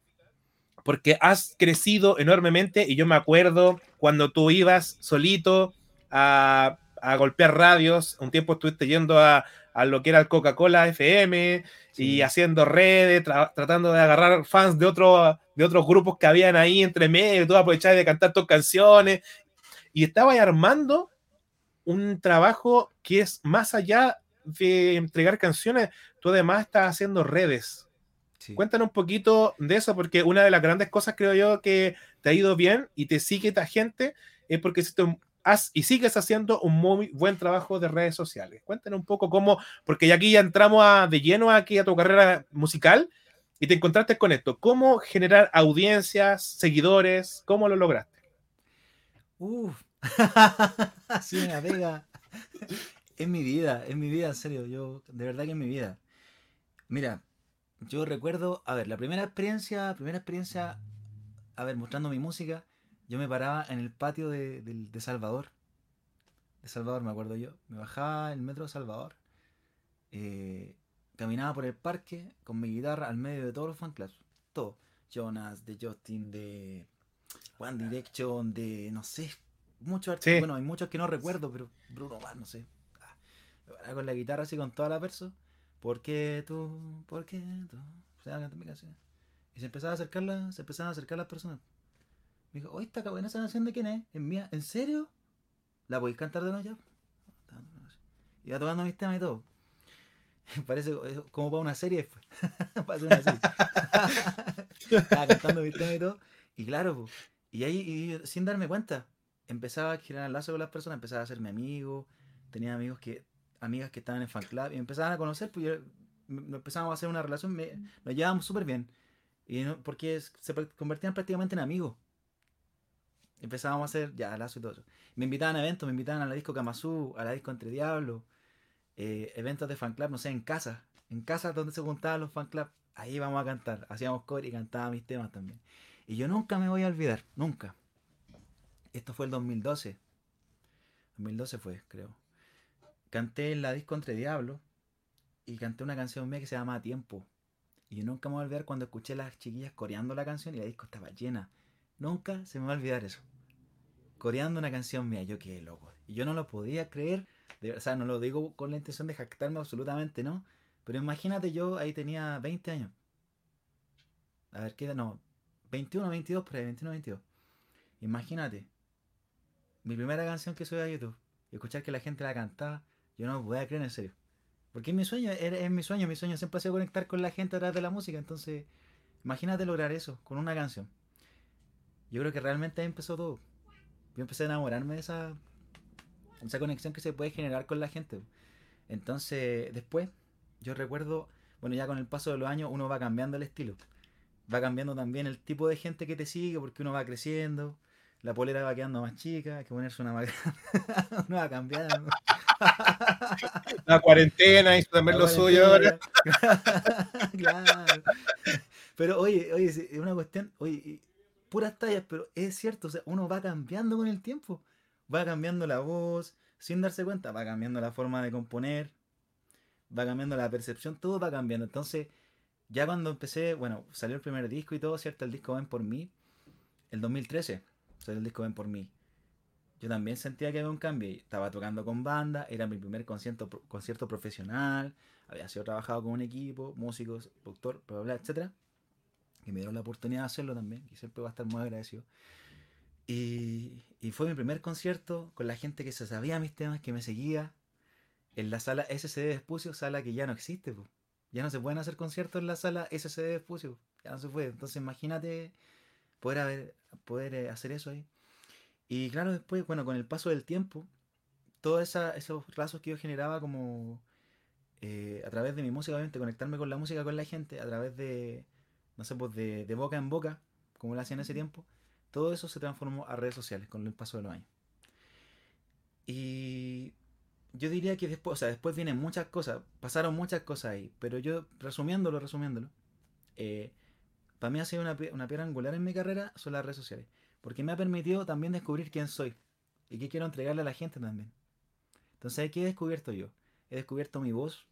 porque has crecido enormemente y yo me acuerdo cuando tú ibas solito a, golpear radios, un tiempo estuviste yendo a, lo que era el Coca-Cola FM y haciendo redes, tratando de agarrar fans de, otro, de otros grupos que habían ahí entre medio, tú aprovechabas de cantar tus canciones. Y estabas armando un trabajo que es más allá de entregar canciones, tú además estás haciendo redes Cuéntanos un poquito de eso, porque una de las grandes cosas creo yo que te ha ido bien y te sigue esta gente es porque has y sigues haciendo un muy buen trabajo de redes sociales. Cuéntanos un poco cómo, porque ya aquí ya entramos de lleno aquí a tu carrera musical y te encontraste con esto. ¿Cómo generar audiencias, seguidores? ¿Cómo lo lograste? Uf, sí, una pega. Es mi vida, es mi vida, en serio. Yo, de verdad que es mi vida. Mira, yo recuerdo, a ver, la primera experiencia, primera experiencia, a ver, mostrando mi música, yo me paraba en el patio de, Salvador. De Salvador, me acuerdo yo. Me bajaba en el metro de Salvador. Eh, caminaba por el parque con mi guitarra al medio de todos los fanclubs. Todo. Jonas, de Justin, de One Direction, de no sé, muchos artistas. Bueno, hay muchos que no recuerdo, pero Bruno Mars, no sé. Ah, con la guitarra así con toda la verso. ¿Por qué tú? ¿Por qué tú? Se sea, mi canción. Y se empezaba a acercar se empezaban a acercar las personas. Me dijo, oye, esta buena esa canción de quién es? ¿Es mía? ¿En serio? ¿La podéis cantar de nuevo ya? Y va tocando mis temas y todo. Parece como para una serie después. para hacer una serie. Estaba cantando mis temas y todo. Y claro, y ahí, sin darme cuenta, empezaba a girar el lazo con las personas, empezaba a hacerme amigo. Tenía amigos que amigas que estaban en fan club y me empezaban a conocer, pues yo, empezamos a hacer una relación, nos llevábamos súper bien. Y no, porque se convertían prácticamente en amigos. Empezábamos a hacer ya lazo y todo eso. Me invitaban a eventos, me invitaban a la disco Kamazú, a la disco Entre Diablos, eh, eventos de fan club, no sé, en casa. En casa donde se juntaban los fan club, ahí vamos a cantar. Hacíamos core y cantaba mis temas también. Y yo nunca me voy a olvidar, nunca. Esto fue el 2012. 2012 fue, creo. Canté en la disco Entre Diablos y canté una canción mía que se llama Tiempo. Y yo nunca me voy a olvidar cuando escuché a las chiquillas coreando la canción y la disco estaba llena. Nunca se me va a olvidar eso. Coreando una canción mía, yo quedé loco. Y yo no lo podía creer. o sea, no lo digo con la intención de jactarme absolutamente, ¿no? Pero imagínate, yo ahí tenía 20 años. A ver, ¿qué? No, 21, 22, por ahí, 21, 22. Imagínate. Mi primera canción que subí a YouTube. Y escuchar que la gente la cantaba. Yo no podía creer en serio. Porque es mi sueño, es, mi sueño. Mi sueño siempre ha sido conectar con la gente a través de la música. Entonces, imagínate lograr eso con una canción. Yo creo que realmente ahí empezó todo. Yo empecé a enamorarme de esa, esa conexión que se puede generar con la gente. Entonces, después, yo recuerdo, bueno, ya con el paso de los años uno va cambiando el estilo. Va cambiando también el tipo de gente que te sigue porque uno va creciendo. La polera va quedando más chica, hay que ponerse una más grande. uno va cambiando. La cuarentena hizo también lo suyo ahora. claro. Pero oye, oye, es una cuestión, oye, puras tallas, pero es cierto, o sea, uno va cambiando con el tiempo. Va cambiando la voz, sin darse cuenta, va cambiando la forma de componer, va cambiando la percepción, todo va cambiando. Entonces, ya cuando empecé, bueno, salió el primer disco y todo, ¿cierto? El disco Ven por mí, el 2013, salió el disco Ven por mí. Yo también sentía que había un cambio. Estaba tocando con banda, era mi primer concierto, concierto profesional, había sido trabajado con un equipo, músicos, productor, bla, bla, etcétera que me dieron la oportunidad de hacerlo también, y siempre voy a estar muy agradecido. Y, fue mi primer concierto con la gente que se sabía mis temas, que me seguía, en la sala SCD de Espucio, sala que ya no existe, ya no se pueden hacer conciertos en la sala SCD de Espucio, ya no se puede. Entonces imagínate poder, haber, poder eh, hacer eso ahí. Y claro, después, bueno, con el paso del tiempo, todos esos lazos que yo generaba como eh, a través de mi música, obviamente, conectarme con la música, con la gente, a través de, no sé, pues de, boca en boca, como lo hacían en ese tiempo, todo eso se transformó a redes sociales con el paso de los años. Y yo diría que después, o sea, después vienen muchas cosas, pasaron muchas cosas ahí, pero yo, resumiéndolo, resumiéndolo, eh, para mí ha sido una, una piedra angular en mi carrera son las redes sociales, porque me ha permitido también descubrir quién soy y qué quiero entregarle a la gente también. Entonces, ¿qué he descubierto yo? He descubierto mi voz,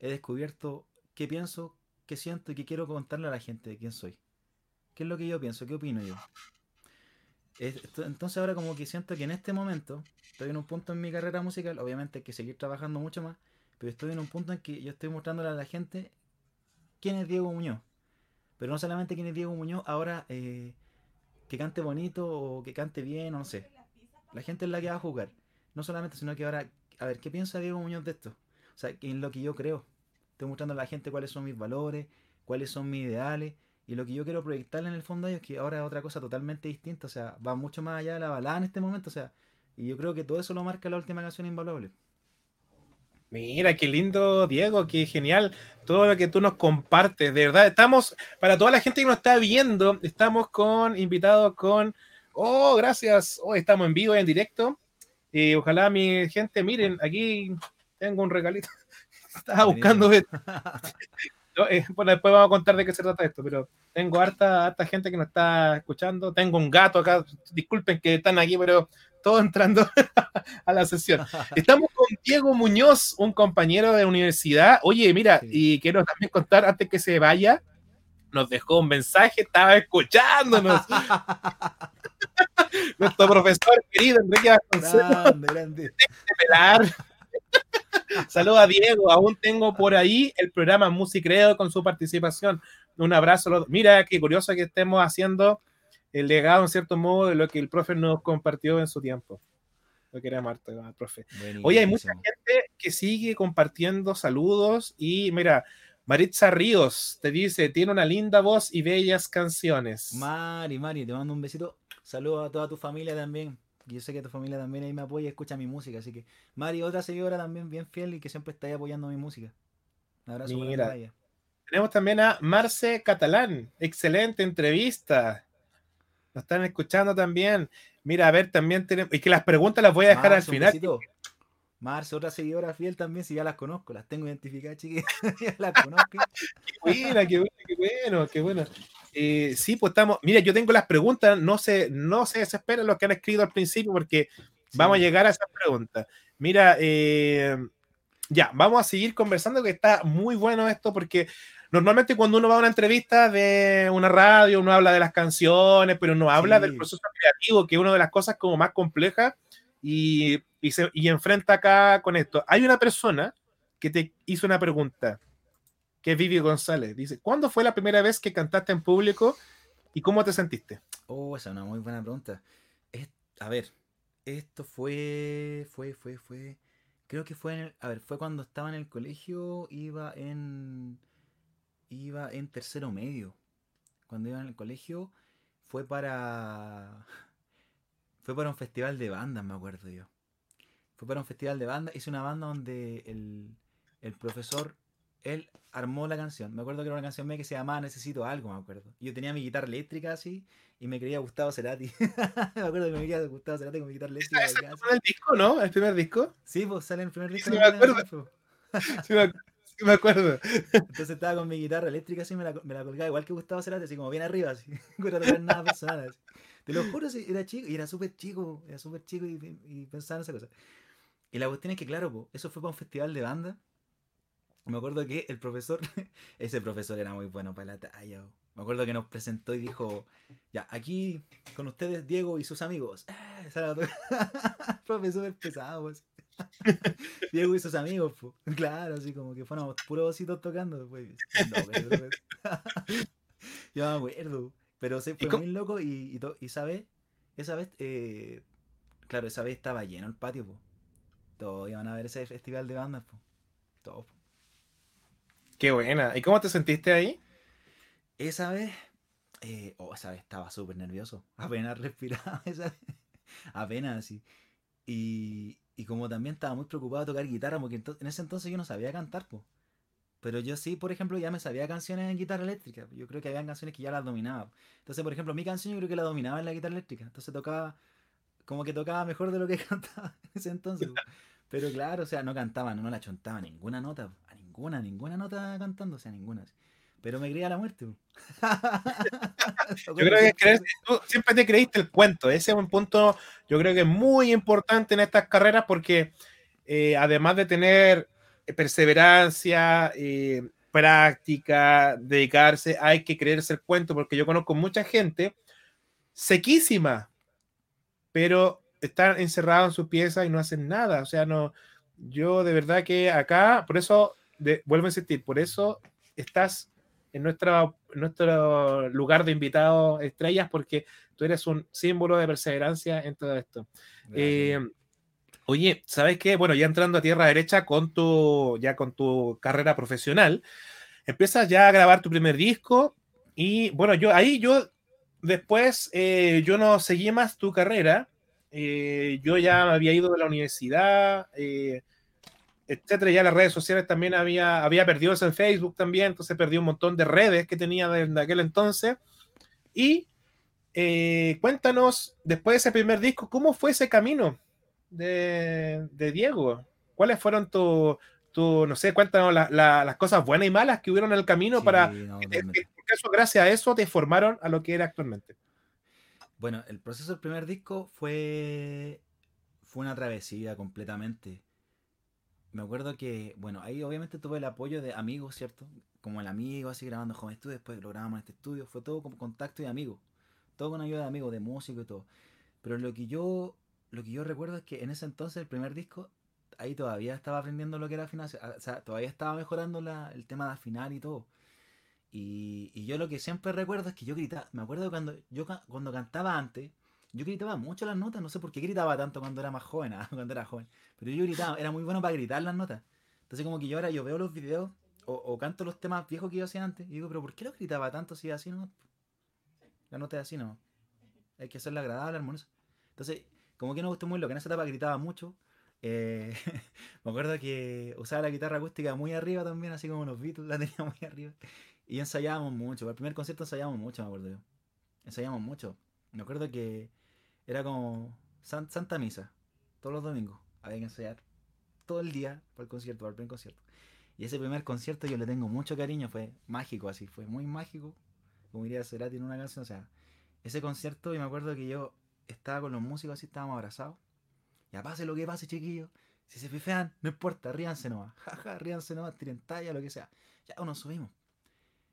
he descubierto qué pienso, qué siento y qué quiero contarle a la gente de quién soy. ¿Qué es lo que yo pienso? ¿Qué opino yo? Entonces ahora como que siento que en este momento estoy en un punto en mi carrera musical, obviamente hay que seguir trabajando mucho más, pero estoy en un punto en que yo estoy mostrándole a la gente quién es Diego Muñoz. Pero no solamente quién es Diego Muñoz, ahora eh, que cante bonito o que cante bien, no sé. La gente es la que va a jugar. No solamente, sino que ahora, a ver, ¿qué piensa Diego Muñoz de esto? O sea, en lo que yo creo. Estoy mostrando a la gente cuáles son mis valores, cuáles son mis ideales. Y lo que yo quiero proyectarle en el fondo es que ahora es otra cosa totalmente distinta. O sea, va mucho más allá de la balada en este momento. O sea, y yo creo que todo eso lo marca la última canción Invaluable. Mira, qué lindo, Diego, qué genial todo lo que tú nos compartes. De verdad, estamos, para toda la gente que nos está viendo, estamos con invitados con. Oh, gracias. Hoy estamos en vivo, en directo. Y ojalá mi gente, miren, aquí tengo un regalito. Estaba buscando. Eh, bueno, después vamos a contar de qué se trata esto, pero tengo harta, harta gente que nos está escuchando. Tengo un gato acá. Disculpen que están aquí, pero todos entrando a la sesión. Estamos con Diego Muñoz, un compañero de universidad. Oye, mira, y quiero también contar antes que se vaya, nos dejó un mensaje, estaba escuchándonos. Nuestro profesor querido Enrique Vasconcelos. Grande, grande. Saludos a Diego, aún tengo por ahí el programa Musicreo con su participación. Un abrazo. Mira qué curioso que estemos haciendo el legado, en cierto modo, de lo que el profe nos compartió en su tiempo. Lo quería Marta, el profe. Oye, hay mucha gente que sigue compartiendo saludos y mira, Maritza Ríos te dice, tiene una linda voz y bellas canciones. Mari, Mari, te mando un besito. Saludos a toda tu familia también. Yo sé que tu familia también ahí me apoya y escucha mi música, así que Mari, otra seguidora también bien fiel y que siempre está ahí apoyando mi música. Un abrazo Mira, Tenemos también a Marce Catalán. Excelente entrevista. Nos están escuchando también. Mira, a ver, también tenemos. Y que las preguntas las voy a dejar al final. Marce, otra seguidora fiel también, si ya las conozco, las tengo identificadas, chiquillas. ya las conozco. qué buena, qué bueno, qué bueno, qué bueno. Eh, sí, pues estamos. Mira, yo tengo las preguntas, no se, no se desesperen los que han escrito al principio, porque vamos a llegar a esas preguntas. Mira, eh, ya, vamos a seguir conversando, que está muy bueno esto, porque normalmente cuando uno va a una entrevista de una radio, uno habla de las canciones, pero no habla del proceso creativo, que es una de las cosas como más complejas, y, y, se, y enfrenta acá con esto. Hay una persona que te hizo una pregunta que es Vivi González. Dice, ¿cuándo fue la primera vez que cantaste en público y cómo te sentiste? Oh, esa es una muy buena pregunta. a ver, esto fue, fue, fue, fue, creo que fue en el, a ver, fue cuando estaba en el colegio, iba en, iba en tercero medio. Cuando iba en el colegio fue para, fue para un festival de bandas, me acuerdo yo. Fue para un festival de bandas, hice una banda donde el, el profesor él armó la canción. Me acuerdo que era una canción mía que se llamaba Necesito algo, me acuerdo. Y yo tenía mi guitarra eléctrica así y me creía Gustavo Cerati. me acuerdo que me creía Gustavo Cerati con mi guitarra eléctrica. ¿Ese el disco, no? ¿El primer disco? Sí, pues sale en el primer disco. Sí, me acuerdo. sí, me, acuerdo. Entonces estaba con mi guitarra eléctrica así, me la, me la colgaba igual que Gustavo Cerati, así como bien arriba, así. No tocar nada personal. Te lo juro, era chico, y era súper chico, era súper chico y, y, pensaba en esa cosa. Y la cuestión es que, claro, eso fue para un festival de banda me acuerdo que el profesor, ese profesor era muy bueno para la talla. Me acuerdo que nos presentó y dijo, ya, aquí con ustedes Diego y sus amigos. Profesor pesado. Pues. Diego y sus amigos, claro, así como que fuéramos puros ositos tocando. Pues. Yo me acuerdo, pero se fue muy loco y, y, esa vez, esa vez, eh, claro, esa vez estaba lleno el patio. pues. Todos iban a ver ese festival de bandas. pues. Todos. Qué buena. ¿Y cómo te sentiste ahí? Esa vez, eh, oh, esa vez estaba súper nervioso. Apenas respiraba, esa vez. Apenas así. Y, y, como también estaba muy preocupado de tocar guitarra, porque en ese entonces yo no sabía cantar, pues. Pero yo sí, por ejemplo, ya me sabía canciones en guitarra eléctrica. Yo creo que había canciones que ya las dominaba. Entonces, por ejemplo, mi canción yo creo que la dominaba en la guitarra eléctrica. Entonces tocaba, como que tocaba mejor de lo que cantaba en ese entonces. Pero claro, o sea, no cantaba, no, no la chontaba ninguna nota ninguna, ninguna nota cantando, o sea, ninguna. Pero me creía la muerte. yo creo que tú siempre te creíste el cuento. Ese es un punto, yo creo que es muy importante en estas carreras porque eh, además de tener perseverancia, eh, práctica, dedicarse, hay que creerse el cuento porque yo conozco mucha gente sequísima, pero están encerrados en su pieza y no hacen nada. O sea, no, yo de verdad que acá, por eso vuelvo a insistir, por eso estás en nuestro, nuestro lugar de invitados estrellas, porque tú eres un símbolo de perseverancia en todo esto. Eh, oye, ¿sabes qué? Bueno, ya entrando a tierra derecha con tu, ya con tu carrera profesional, empiezas ya a grabar tu primer disco y bueno, yo ahí yo después eh, yo no seguí más tu carrera, eh, yo ya había ido de la universidad, etcétera. Ya las redes sociales también había, había perdido eso en Facebook también, entonces perdí un montón de redes que tenía desde aquel entonces. Y eh, cuéntanos, después de ese primer disco, ¿cómo fue ese camino de, Diego? ¿Cuáles fueron tus, tu, no sé, cuéntanos las cosas buenas y malas que hubieron en el camino para que, eso, gracias a eso te formaron a lo que era actualmente? Bueno, el proceso del primer disco fue, fue una travesía completamente me acuerdo que, bueno, ahí obviamente tuve el apoyo de amigos, ¿cierto? Como el amigo, así grabando Joven Estudio, después lo grabamos en este estudio, fue todo como contacto y amigos, todo con ayuda de amigos, de músico y todo. Pero lo que yo, lo que yo recuerdo es que en ese entonces, el primer disco, ahí todavía estaba aprendiendo lo que era afinación, o sea, todavía estaba mejorando la, el tema de afinar y todo. Y, y, yo lo que siempre recuerdo es que yo gritaba, me acuerdo cuando yo cuando cantaba antes, yo gritaba mucho las notas, no sé por qué gritaba tanto cuando era más joven, ah, cuando era joven. Pero yo gritaba, era muy bueno para gritar las notas. Entonces como que yo ahora yo veo los videos o, canto los temas viejos que yo hacía antes y digo, pero ¿por qué lo gritaba tanto si así no? La nota es así no. Hay que hacerla agradable, armoniosa. Entonces, como que no gustó muy lo que en esa etapa gritaba mucho. Eh, me acuerdo que usaba la guitarra acústica muy arriba también, así como los Beatles la tenía muy arriba. Y ensayábamos mucho. Para el primer concierto ensayábamos mucho, me acuerdo yo. Ensayábamos mucho. Me acuerdo que era como Santa Misa, todos los domingos. Había que ensayar todo el día para el concierto, para el primer concierto. Y ese primer concierto yo le tengo mucho cariño, fue mágico así, fue muy mágico. Como diría Cerati en una canción, o sea, ese concierto, y me acuerdo que yo estaba con los músicos así, estábamos abrazados. Ya pase lo que pase, chiquillos. Si se fifean, no importa, ríanse nomás. Jaja, ríanse nomás, tiren talla, lo que sea. Ya nos subimos.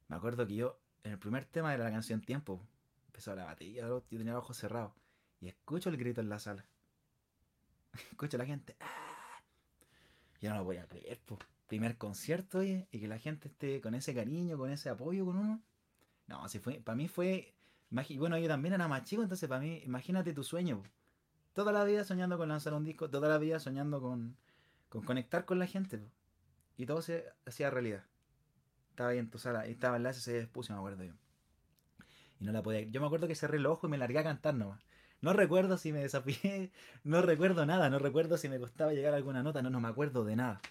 Me acuerdo que yo, en el primer tema era la canción Tiempo. Empezó la batería, yo tenía los ojos cerrados. Y escucho el grito en la sala. escucho a la gente. ¡ah! No lo voy a creer, po. Primer concierto, y que la gente esté con ese cariño, con ese apoyo con uno. No, si fue, para mí fue. Bueno, yo también era más chico, entonces para mí, imagínate tu sueño. Toda la vida soñando con lanzar un disco, toda la vida soñando con, con conectar con la gente. Y todo se hacía realidad. Estaba ahí en tu sala, y estaba en la SC Expuso, me acuerdo yo. Y no la podía. Yo me acuerdo que cerré el ojo y me largué a cantar nomás. No recuerdo si me desafié, no recuerdo nada, no recuerdo si me costaba llegar a alguna nota, no, no me acuerdo de nada.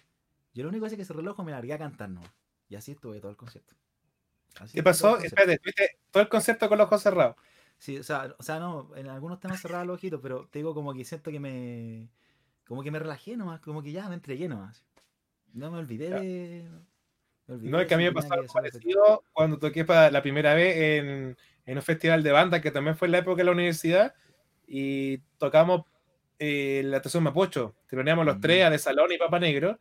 Yo lo único que es que ojo y me largué a cantar nomás. Y así estuve todo el concierto. ¿Qué pasó? Espérate, ¿tuviste todo el concierto con los ojos cerrados? Sí, o sea, o sea, no, en algunos temas cerraba los ojitos, pero te digo como que siento que me. Como que me relajé nomás, como que ya me entregué nomás. No me olvidé de. no, es que a mí me pasó algo parecido cuando toqué para la primera vez en, en, un festival de banda que también fue en la época de la universidad y tocamos eh, la estación Mapocho. Teníamos los tres mm. de Salón y Papa Negro.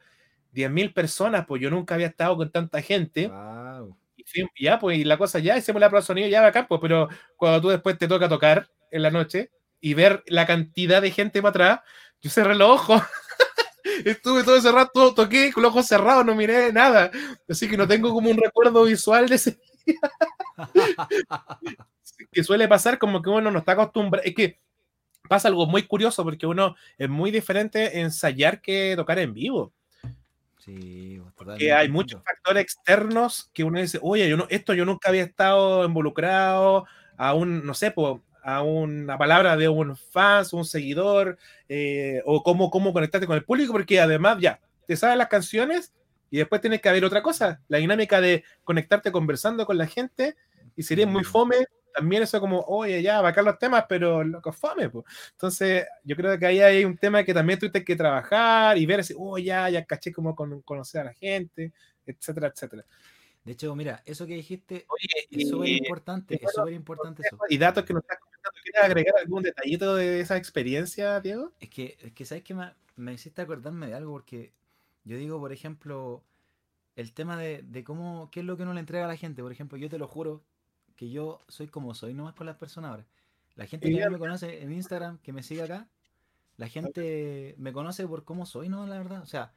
10.000 personas, pues yo nunca había estado con tanta gente. Wow ya, pues, y la cosa ya, hicimos la prueba de sonido, ya acá, pues, pero cuando tú después te toca tocar en la noche y ver la cantidad de gente para atrás, yo cerré los ojos. Estuve todo ese rato, toqué con los ojos cerrados, no miré nada. Así que no tengo como un recuerdo visual de ese día. que suele pasar como que uno no está acostumbrado. Es que pasa algo muy curioso porque uno es muy diferente ensayar que tocar en vivo. Sí, que hay muchos factores externos que uno dice, oye, yo no, esto yo nunca había estado involucrado a un, no sé, a una palabra de un fan, un seguidor, eh, o cómo, cómo conectarte con el público, porque además ya, te sabes las canciones y después tienes que haber otra cosa, la dinámica de conectarte conversando con la gente y sería muy fome también eso como, oye, ya, bacán los temas, pero loco, fome, pues. Entonces, yo creo que ahí hay un tema que también tuviste que trabajar y ver si, oh, ya, ya caché cómo conocer a la gente, etcétera, etcétera. De hecho, mira, eso que dijiste es súper importante, es súper importante eso. Y datos que nos estás comentando, ¿quieres agregar algún detallito de esa experiencia, Diego? Es que, es que ¿sabes que me, me hiciste acordarme de algo? Porque yo digo, por ejemplo, el tema de, de cómo, qué es lo que uno le entrega a la gente. Por ejemplo, yo te lo juro, que yo soy como soy nomás con las personas ahora. La gente que me conoce en Instagram, que me sigue acá, la gente me conoce por cómo soy, ¿no? La verdad. O sea,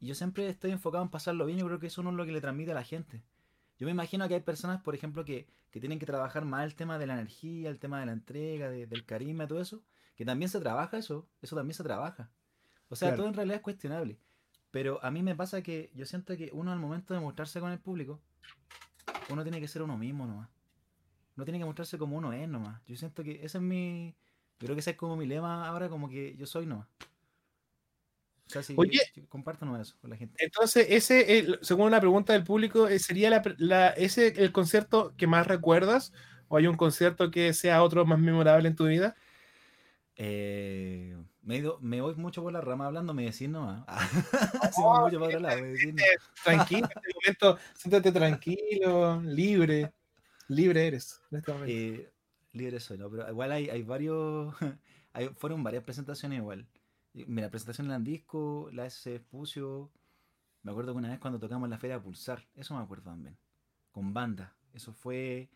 yo siempre estoy enfocado en pasarlo bien. Yo creo que eso no es lo que le transmite a la gente. Yo me imagino que hay personas, por ejemplo, que, tienen que trabajar más el tema de la energía, el tema de la entrega, del carisma, todo eso. Que también se trabaja eso. Eso también se trabaja. O sea, todo en realidad es cuestionable. Pero a mí me pasa que yo siento que uno al momento de mostrarse con el público, uno tiene que ser uno mismo nomás no tiene que mostrarse como uno es nomás. Yo siento que ese es mi. Yo creo que ese es como mi lema ahora, como que yo soy nomás. O sea, si Oye, compártanos eso con la gente. Entonces, ese, según una pregunta del público, eh, ¿sería la, ese el concierto que más recuerdas? ¿O hay un concierto que sea otro más memorable en tu vida? Eh, me, me, voy mucho por la rama hablando, me decís nomás. Tranquilo, en este momento, siéntate tranquilo, libre libre eres en este. Eh, libre soy, ¿no? Pero igual hay, hay varios. hay, fueron varias presentaciones igual. Mira, presentación en el disco, la S Espucio. Me acuerdo que una vez cuando tocamos la Feria Pulsar, eso me acuerdo también. Con banda. Eso fue.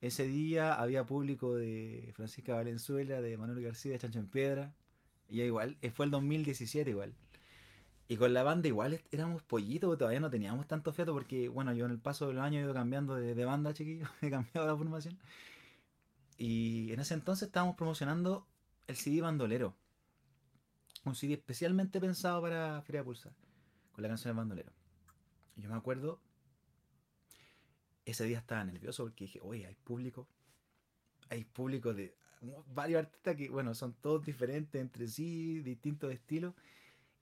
Ese día había público de Francisca Valenzuela, de Manuel García, de Chancho en Piedra. Y igual, eh, fue el 2017 igual. Y con la banda igual éramos pollitos, todavía no teníamos tanto fiato porque, bueno, yo en el paso de los años he ido cambiando de, banda, chiquillo, he cambiado la formación. Y en ese entonces estábamos promocionando el CD Bandolero. Un CD especialmente pensado para Feria Pulsar, con la canción de Bandolero. Y yo me acuerdo, ese día estaba nervioso porque dije, oye, hay público, hay público de varios artistas que, bueno, son todos diferentes entre sí, distintos estilos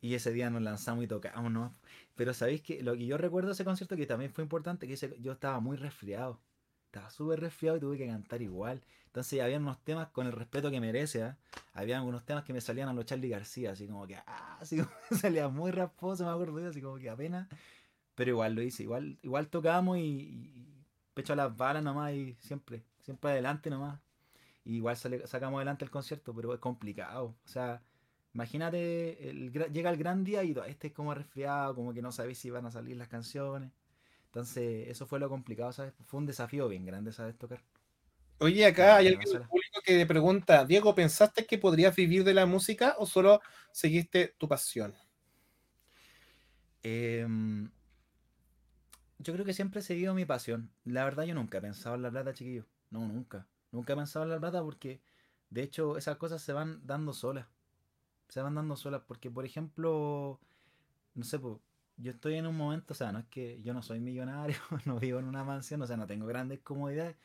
Y ese día nos lanzamos y tocamos, ¿no? Pero sabéis que lo que yo recuerdo de ese concierto que también fue importante, que yo estaba muy resfriado. Estaba súper resfriado y tuve que cantar igual. Entonces había unos temas con el respeto que merece, ¿eh? Había algunos temas que me salían a los Charlie García, así como que, ah, así como salía muy rasposo, me acuerdo, así como que apenas. Pero igual lo hice, igual, igual tocamos y, pecho a las balas nomás y siempre, siempre adelante nomás. igual sacamos adelante el concierto, pero es complicado. O sea, imagínate, llega el gran día y este es como resfriado, como que no sabéis si van a salir las canciones. Entonces, eso fue lo complicado, ¿sabes? Fue un desafío bien grande, ¿sabes? Tocar. Oye, acá hay alguien público que pregunta, Diego, ¿pensaste que podrías vivir de la música o solo seguiste tu pasión? Em, yo creo que siempre he seguido mi pasión. La verdad, yo nunca he pensado en la plata, chiquillo. No, nunca. Nunca he pensado en la plata porque, de hecho, esas cosas se van dando solas. Se van dando solas porque, por ejemplo, no sé, pues, yo estoy en un momento, o sea, no es que yo no soy millonario, no vivo en una mansión, o sea, no tengo grandes comodidades.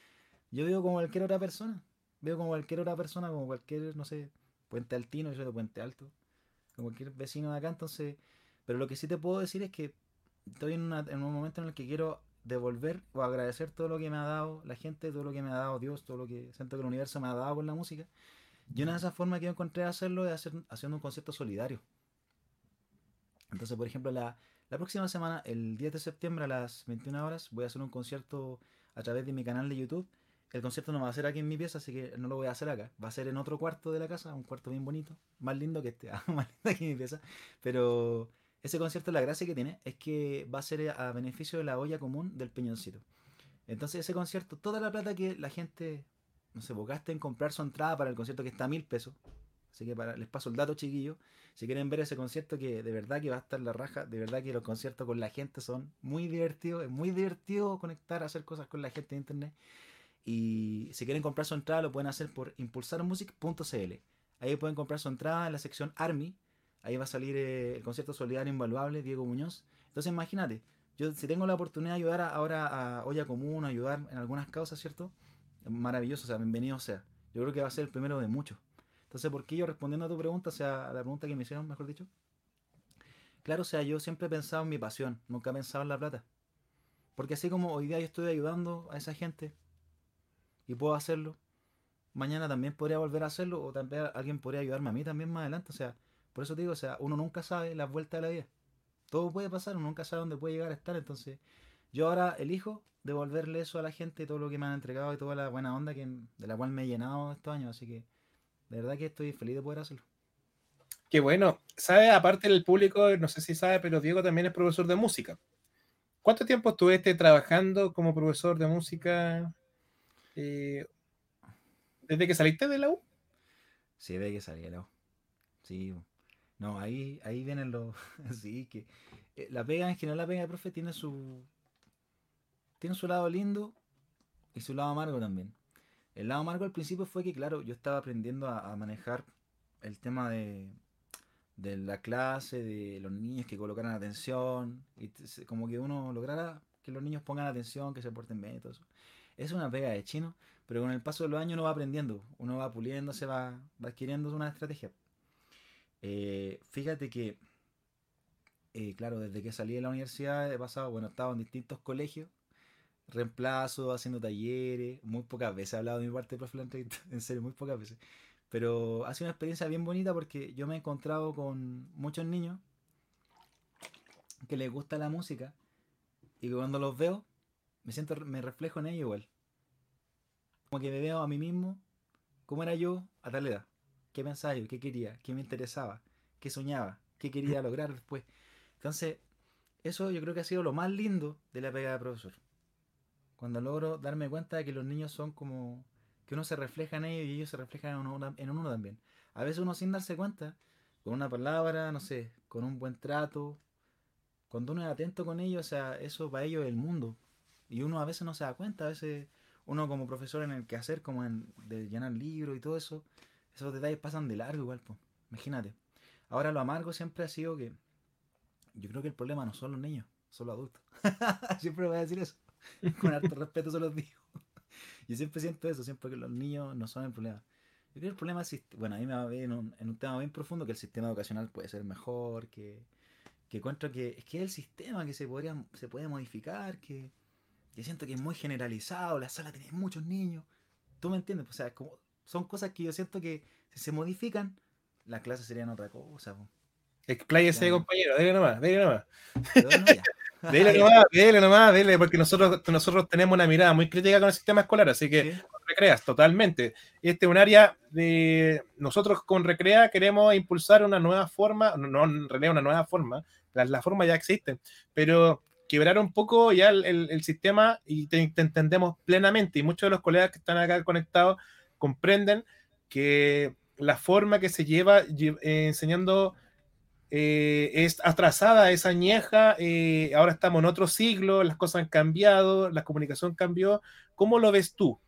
Yo vivo como cualquier otra persona. Vivo como cualquier otra persona, como cualquier, no sé, Puente Altino, yo soy de Puente Alto. Como cualquier vecino de acá, entonces. Pero lo que sí te puedo decir es que estoy en, en un momento en el que quiero devolver o agradecer todo lo que me ha dado la gente, todo lo que me ha dado Dios, todo lo que siento que el universo me ha dado con la música. Y una de esas formas que yo encontré de hacerlo es haciendo un concierto solidario. Entonces, por ejemplo, la, la próxima semana, el 10 de septiembre a las 21 horas, voy a hacer un concierto a través de mi canal de YouTube. El concierto no va a ser aquí en mi pieza, así que no lo voy a hacer acá. Va a ser en otro cuarto de la casa, un cuarto bien bonito, más lindo que este, más lindo que mi pieza. Pero ese concierto, la gracia que tiene es que va a ser a beneficio de la olla común del Peñoncito. Entonces, ese concierto, toda la plata que la gente, no sé, bocaste en comprar su entrada para el concierto que está a mil pesos. Así que les paso el dato, chiquillo. Si quieren ver ese concierto que de verdad que va a estar la raja, de verdad que los conciertos con la gente son muy divertidos, es muy divertido conectar, hacer cosas con la gente de internet. Y si quieren comprar su entrada lo pueden hacer por impulsarmusic.cl. Ahí pueden comprar su entrada en la sección Army. Ahí va a salir eh, el concierto solidario invaluable, Diego Muñoz. Entonces imagínate, yo si tengo la oportunidad de ayudar ahora a Olla Común, ayudar en algunas causas, ¿cierto? Maravilloso, o sea, bienvenido sea. Yo creo que va a ser el primero de muchos. Entonces, ¿por qué yo respondiendo a tu pregunta, o sea, a la pregunta que me hicieron, mejor dicho? Claro, o sea, yo siempre he pensado en mi pasión, nunca he pensado en la plata. Porque así como hoy día yo estoy ayudando a esa gente y puedo hacerlo, mañana también podría volver a hacerlo o también alguien podría ayudarme a mí también más adelante. O sea, por eso digo, o sea, uno nunca sabe las vueltas de la vida. Todo puede pasar, uno nunca sabe dónde puede llegar a estar. Entonces, yo ahora elijo devolverle eso a la gente, todo lo que me han entregado y toda la buena onda que, de la cual me he llenado estos años. Así que de verdad que estoy feliz de poder hacerlo. Qué bueno. ¿Sabe? Aparte del público, no sé si sabe, pero Diego también es profesor de música. ¿Cuánto tiempo estuviste trabajando como profesor de música eh, desde que saliste de la U? Sí, desde que salí de la U. Sí. No, ahí, ahí vienen los... sí, que eh, la pega, en general la pega de profe tiene su... Tiene su lado lindo y su lado amargo también. El lado amargo al principio fue que, claro, yo estaba aprendiendo a, manejar el tema de, de, la clase, de los niños que colocaran atención, y como que uno lograra que los niños pongan atención, que se porten bien y todo eso. Es una pega de chino, pero con el paso de los años uno va aprendiendo, uno va puliendo, se va, adquiriendo una estrategia. Eh, fíjate que, eh, claro, desde que salí de la universidad he pasado, bueno, he en distintos colegios reemplazo, haciendo talleres. Muy pocas veces he hablado de mi parte de profe la entrevista, en serio, muy pocas veces. Pero ha sido una experiencia bien bonita porque yo me he encontrado con muchos niños que les gusta la música y que cuando los veo me siento, me reflejo en ellos igual. Como que me veo a mí mismo, cómo era yo a tal edad. ¿Qué pensaba yo? ¿Qué quería? ¿Qué me interesaba? ¿Qué soñaba? ¿Qué quería lograr después? Entonces, eso yo creo que ha sido lo más lindo de la pega de profesor cuando logro darme cuenta de que los niños son como que uno se refleja en ellos y ellos se reflejan en uno, en uno también. A veces uno sin darse cuenta, con una palabra, no sé, con un buen trato, cuando uno es atento con ellos, o sea, eso para ellos es el mundo. Y uno a veces no se da cuenta, a veces uno como profesor en el que hacer, como en de llenar libros y todo eso, esos detalles pasan de largo igual, pues. Imagínate. Ahora lo amargo siempre ha sido que yo creo que el problema no son los niños, son los adultos. siempre voy a decir eso. Con harto respeto se los digo. Yo siempre siento eso, siempre que los niños no son el problema. Yo creo que el problema es, bueno, a mí me va bien en un, en un tema bien profundo que el sistema educacional puede ser mejor, que, que encuentro que es que el sistema que se podría se puede modificar, que, que siento que es muy generalizado, la sala tiene muchos niños. ¿Tú me entiendes? O sea, como, son cosas que yo siento que si se modifican, las clases serían otra cosa. Po. Expláyese, compañero, dele nomás, dele nomás. Dele nomás, dele nomás, dele, porque nosotros, nosotros tenemos una mirada muy crítica con el sistema escolar, así que recreas totalmente. Este es un área de. Nosotros con Recrea queremos impulsar una nueva forma, no en realidad una nueva forma, las la formas ya existen, pero quebrar un poco ya el, sistema y te, entendemos plenamente. Y muchos de los colegas que están acá conectados comprenden que la forma que se lleva eh, enseñando eh, es atrasada, es añeja, eh, ahora estamos en otro siglo, las cosas han cambiado, la comunicación cambió. ¿Cómo lo ves tú?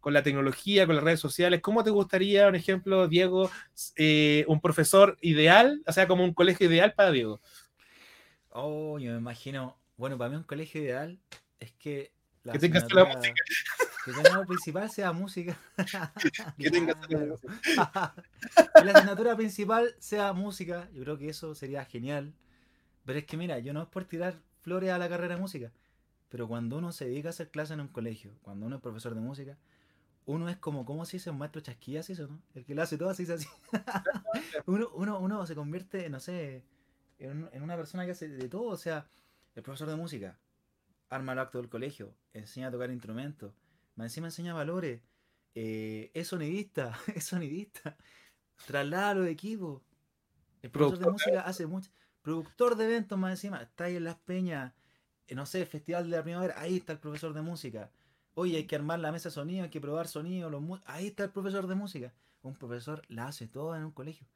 Con la tecnología, con las redes sociales, ¿cómo te gustaría, un ejemplo, Diego, un profesor ideal, o sea, como un colegio ideal para Diego? Oh, yo me imagino bueno, para mí un colegio ideal es que la que tengas la música. Que el principal sea música. que música. que la asignatura principal sea música. Yo creo que eso sería genial. Pero es que mira, yo no es por tirar flores a la carrera de música. Pero cuando uno se dedica a hacer clases en un colegio, cuando uno es profesor de música, uno es como, ¿cómo se dice? Un maestro chasquillas, eso, ¿no? El que lo hace todo así, así. uno, uno, uno se convierte, no sé, en, en una persona que hace de todo. O sea, el profesor de música arma el acto del colegio, enseña a tocar instrumentos, más encima enseña valores, eh, es sonidista, es sonidista, traslada los equipos. El profesor de música hace mucho. Productor de eventos más encima, está ahí en las peñas, eh, no sé, Festival de la Primavera, ahí está el profesor de música. Oye, hay que armar la mesa de sonido, hay que probar sonido, los ahí está el profesor de música. Un profesor la hace todo en un colegio.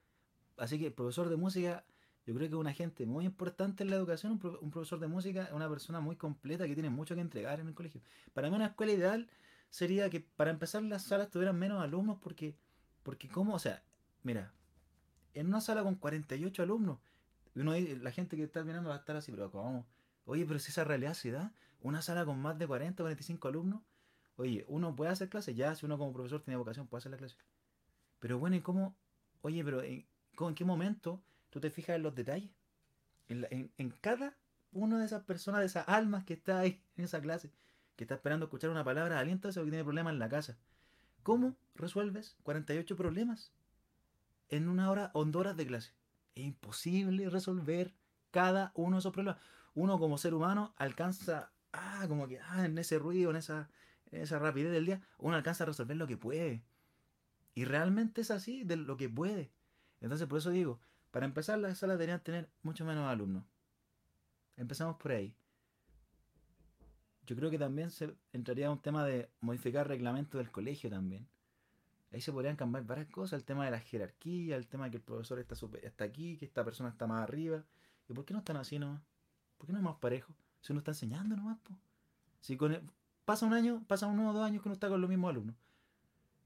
Así que el profesor de música yo creo que es un agente muy importante en la educación, un, profesor de música, es una persona muy completa que tiene mucho que entregar en el colegio. Para mí una escuela ideal sería que para empezar las salas tuvieran menos alumnos porque, porque ¿cómo? O sea, mira, en una sala con 48 alumnos, uno, la gente que está mirando va a estar así, pero ¿cómo? Oye, pero si esa realidad se da, una sala con más de 40 o 45 alumnos, oye, uno puede hacer clases, ya si uno como profesor tiene vocación puede hacer la clase. Pero bueno, ¿y cómo? Oye, pero ¿en, ¿en qué momento tú te fijas en los detalles. En, cada una de esas personas, de esas almas que está ahí en esa clase, que está esperando escuchar una palabra de aliento o que tiene problemas en la casa. ¿Cómo resuelves 48 problemas en una hora o dos horas de clase? Es imposible resolver cada uno de esos problemas. Uno como ser humano alcanza, ah, como que, ah, en ese ruido, en esa, en esa rapidez del día, uno alcanza a resolver lo que puede. Y realmente es así, de lo que puede. Entonces, por eso digo, para empezar, las salas deberían tener mucho menos alumnos. Empezamos por ahí. Yo creo que también se entraría un tema de modificar reglamento del colegio también. Ahí se podrían cambiar varias cosas, el tema de la jerarquía, el tema de que el profesor está, está aquí, que esta persona está más arriba. ¿Y por qué no están así nomás? ¿Por qué no es más parejo? Si uno está enseñando nomás, Si con pasa un año, pasa uno o dos años que uno está con los mismos alumnos.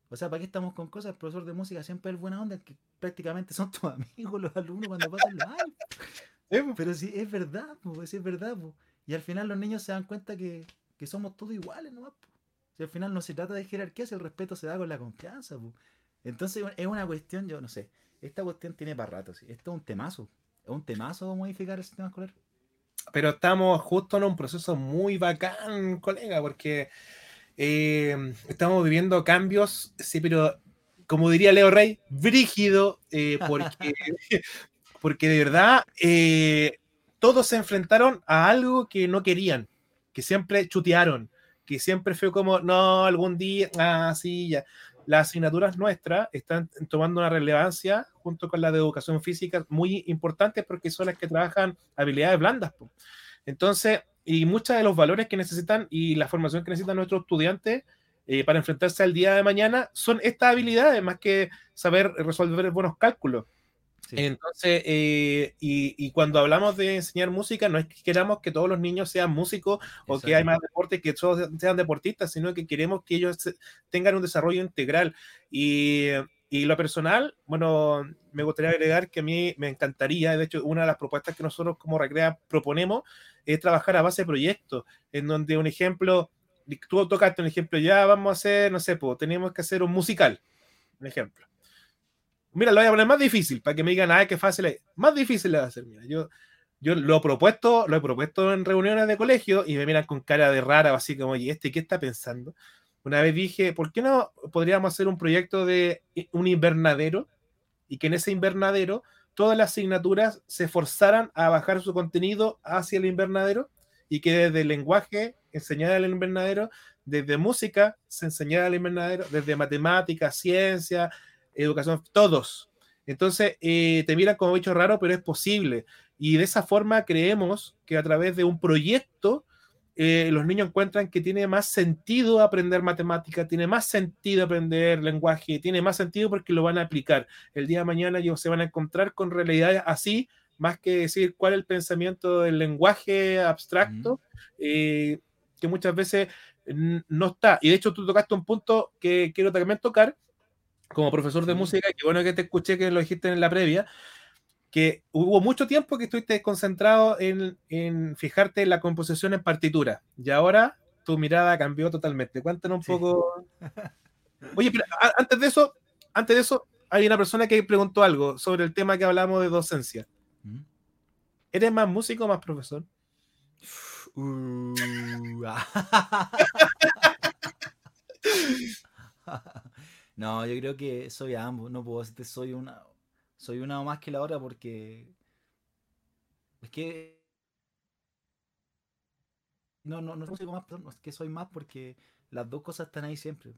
O sea, ¿para qué estamos con cosas? El profesor de música siempre es buena onda, que prácticamente son tus amigos los alumnos cuando pasan los años. Pero sí, es verdad, pues, es verdad. Y al final los niños se dan cuenta que, somos todos iguales, ¿no? Si al final no se trata de jerarquía, si el respeto se da con la confianza. Entonces es una cuestión, yo no sé, esta cuestión tiene para rato, ¿sí? esto es un temazo. Es un temazo modificar el sistema escolar. Pero estamos justo en un proceso muy bacán, colega, porque eh, estamos viviendo cambios, sí, pero como diría Leo Rey, brígido, eh, porque, porque de verdad eh, todos se enfrentaron a algo que no querían, que siempre chutearon, que siempre fue como, no, algún día, ah, ya. Las asignaturas nuestras están tomando una relevancia junto con la de educación física muy importantes porque son las que trabajan habilidades blandas. Entonces, y muchos de los valores que necesitan y la formación que necesitan nuestros estudiantes eh, para enfrentarse al día de mañana son estas habilidades, más que saber resolver buenos cálculos. Entonces, eh, y, cuando hablamos de enseñar música, no es que queramos que todos los niños sean músicos o que hay más deporte, que todos sean deportistas, sino que queremos que ellos tengan un desarrollo integral. Y, y lo personal, bueno, me gustaría agregar que a mí me encantaría, de hecho, una de las propuestas que nosotros como Recrea proponemos es trabajar a base de proyectos, en donde un ejemplo, tú tocaste un ejemplo, ya vamos a hacer, no sé, pues, tenemos que hacer un musical. Un ejemplo. Mira, lo voy a poner más difícil para que me digan, ah, qué fácil es. Más difícil le va a hacer. Mira, yo, yo lo he propuesto, lo he propuesto en reuniones de colegio y me miran con cara de rara, así como, oye, ¿este qué está pensando? Una vez dije, ¿por qué no podríamos hacer un proyecto de un invernadero y que en ese invernadero todas las asignaturas se forzaran a bajar su contenido hacia el invernadero y que desde el lenguaje enseñara el invernadero, desde música se enseñara el invernadero, desde matemáticas, ciencia, educación, todos. Entonces, eh, te miran como bicho raro, pero es posible. Y de esa forma creemos que a través de un proyecto eh, los niños encuentran que tiene más sentido aprender matemática, tiene más sentido aprender lenguaje, tiene más sentido porque lo van a aplicar. El día de mañana ellos se van a encontrar con realidades así, más que decir cuál es el pensamiento del lenguaje abstracto, eh, que muchas veces no está. Y de hecho tú tocaste un punto que quiero también tocar, como profesor de música, que bueno que te escuché que lo dijiste en la previa, que hubo mucho tiempo que estuviste concentrado en, en, fijarte en la composición en partitura y ahora tu mirada cambió totalmente. Cuéntanos un poco. Oye, pero antes de eso, antes de eso, hay una persona que preguntó algo sobre el tema que hablamos de docencia. ¿Mm? ¿Eres más músico o más profesor? Uh, no, yo creo que soy ambos. No puedo decirte soy una, soy una más que la otra porque es que no, no, no soy más, es que soy más porque las dos cosas están ahí siempre.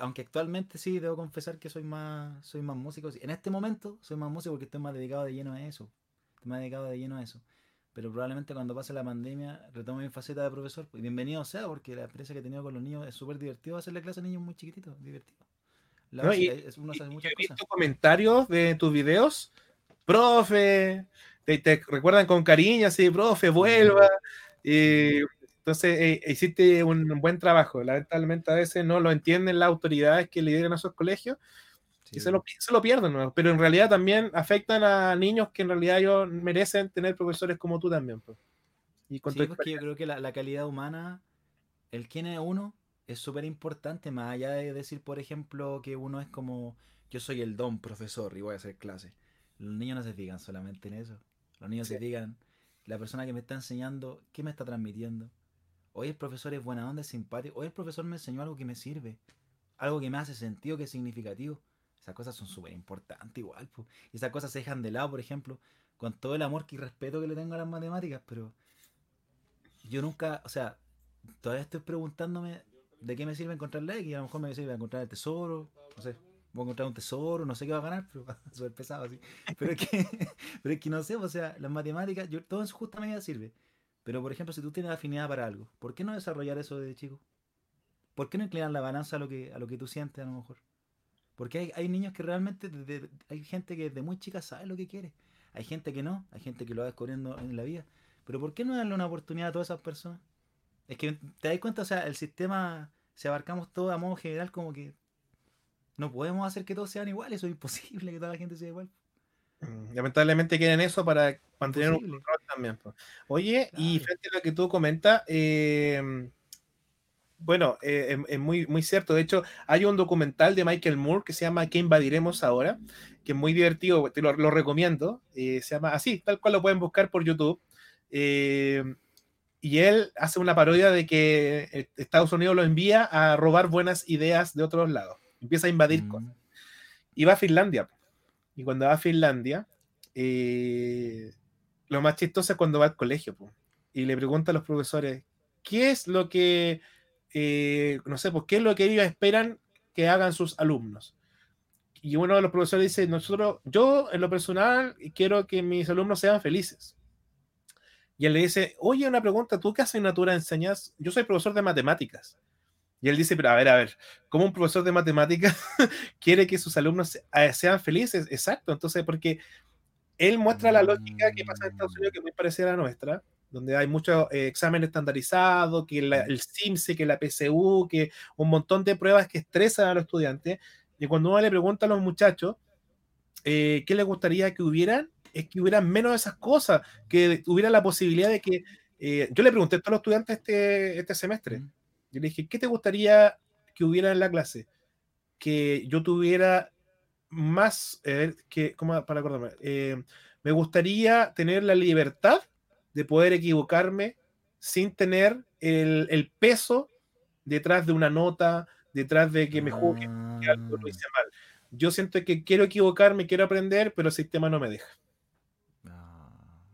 Aunque actualmente sí, debo confesar que soy más, soy más músico. En este momento soy más músico porque estoy más dedicado de lleno a eso. Estoy más dedicado de lleno a eso. Pero probablemente cuando pase la pandemia retome mi faceta de profesor. Y bienvenido sea, porque la experiencia que he tenido con los niños es súper divertido hacerle clase a niños muy chiquititos, divertido. La no, y, comentarios de tus videos, profe, te, recuerdan con cariño, así, profe, vuelva. Y, entonces eh, hiciste un buen trabajo. Lamentablemente a veces no lo entienden las autoridades que lideran a esos colegios y se lo, se lo pierden, pero en realidad también afectan a niños que en realidad ellos merecen tener profesores como tú también. Pues. Y sí, porque yo creo que la, la calidad humana, el quién es uno, es súper importante, más allá de decir, por ejemplo, que uno es como, yo soy el don profesor y voy a hacer clase. Los niños no se fijan solamente en eso. Los niños se digan, la persona que me está enseñando, ¿qué me está transmitiendo? Hoy el profesor es buena onda, es simpático. Hoy el profesor me enseñó algo que me sirve. Algo que me hace sentido, que es significativo. Esas cosas son súper importantes igual. Y esas cosas se dejan de lado, por ejemplo, con todo el amor y respeto que le tengo a las matemáticas, pero yo nunca, o sea, todavía estoy preguntándome ¿de qué me sirve encontrar la X? A lo mejor me sirve encontrar el tesoro, no sé, voy a encontrar un tesoro, no sé qué va a ganar, pero ser pesado así. Pero es que, pero es que no sé, o sea, las matemáticas, yo, todo en su justa medida sirve. Pero por ejemplo, si tú tienes afinidad para algo, ¿por qué no desarrollar eso desde chico? ¿Por qué no inclinar la balanza a lo que, a lo que tú sientes a lo mejor? Porque hay, hay niños que realmente, hay gente que desde muy chica sabe lo que quiere. Hay gente que no, hay gente que lo va descubriendo en la vida. Pero ¿por qué no darle una oportunidad a todas esas personas? Es que te das cuenta, o sea, el sistema, si abarcamos todo a modo general, como que no podemos hacer que todos sean iguales, eso es imposible que toda la gente sea igual. Mm, lamentablemente quieren eso para mantener un control también. Oye, y frente a lo que tú comentas, em, bueno, eh, em, es, muy, muy cierto. De hecho, hay un documental de Michael Moore que se llama ¿Qué invadiremos ahora? Que es muy divertido, te lo, recomiendo. Eh, se llama así, tal cual lo pueden buscar por YouTube. Eh, y él hace una parodia de que eh, Estados Unidos lo envía a robar buenas ideas de otros lados. Empieza a invadir mm. cosas. Y va a Finlandia. Y cuando va a Finlandia, eh, lo más chistoso es cuando va al colegio. Y le pregunta a los profesores, ¿qué es lo que, eh, no sé, pues, qué es lo que ellos esperan que hagan sus alumnos? Y uno de los profesores dice, nosotros, yo en lo personal quiero que mis alumnos sean felices. Y él le dice, oye, una pregunta, ¿tú qué asignatura enseñas? Yo soy profesor de matemáticas. Y él dice, pero a ver, a ver, ¿cómo un profesor de matemáticas quiere que sus alumnos eh, sean felices? Exacto, entonces, porque él muestra la lógica que pasa en Estados Unidos, que es muy parecida a la nuestra, donde hay muchos eh, exámenes estandarizados, que el CIMSE, que la PSU, que un montón de pruebas que estresan a los estudiantes. Y cuando uno le pregunta a los muchachos eh, qué les gustaría que hubieran, es que hubiera menos de esas cosas, que hubiera la posibilidad de que... Eh, yo le pregunté a todos los estudiantes este, este semestre, yo le dije, ¿qué te gustaría que hubiera en la clase? que yo tuviera más, eh, que, ¿cómo, para acordarme, eh, me gustaría tener la libertad de poder equivocarme sin tener el, el, peso detrás de una nota, detrás de que me juzguen que algo lo hice mal. Yo siento que quiero equivocarme, quiero aprender, pero el sistema no me deja.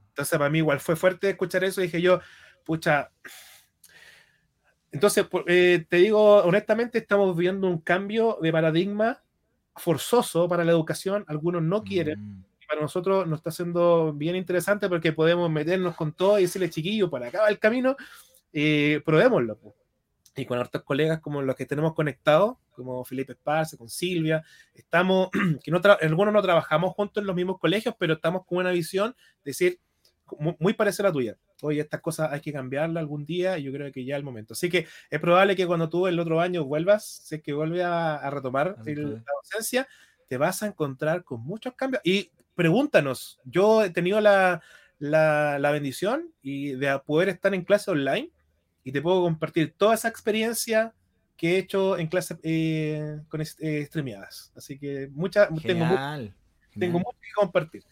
Entonces, para mí igual fue fuerte escuchar eso dije yo, pucha. Entonces, eh, te digo honestamente, estamos viendo un cambio de paradigma forzoso para la educación. Algunos no quieren. Mm. Para nosotros nos está siendo bien interesante porque podemos meternos con todo y decirle, chiquillo, para acá va el camino, eh, probémoslo y con otros colegas como los que tenemos conectados, como Felipe Esparza, con Silvia, estamos, que no algunos no trabajamos juntos en los mismos colegios, pero estamos con una visión, decir, muy, parecida a la tuya. Oye, estas cosas hay que cambiarlas algún día y yo creo que ya es el momento. Así que es probable que cuando tú el otro año vuelvas, sé que vuelve a, retomar la docencia, te vas a encontrar con muchos cambios. Y pregúntanos, yo he tenido la, la, la bendición y de poder estar en clase online y te puedo compartir toda esa experiencia que he hecho en clases eh, con eh, streameadas. Así que mucha, tengo, tengo mucho que compartir.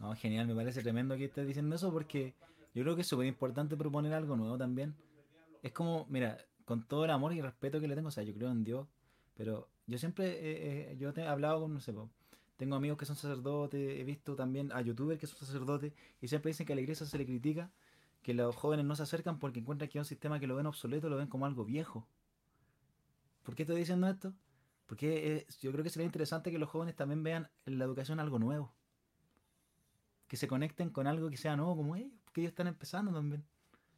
No, genial, me parece tremendo que estés diciendo eso porque yo creo que es súper importante proponer algo nuevo también. Es como, mira, con todo el amor y respeto que le tengo, o sea, yo creo en Dios, pero yo siempre, yo he hablado con, no sé, tengo amigos que son sacerdotes, he visto también a youtubers que son sacerdotes y siempre dicen que a la iglesia se le critica que los jóvenes no se acercan porque encuentran que es un sistema que lo ven obsoleto, lo ven como algo viejo. ¿Por qué estoy diciendo esto? Porque yo creo que sería interesante que los jóvenes también vean en la educación algo nuevo. Que se conecten con algo que sea nuevo como ellos, porque ellos están empezando también.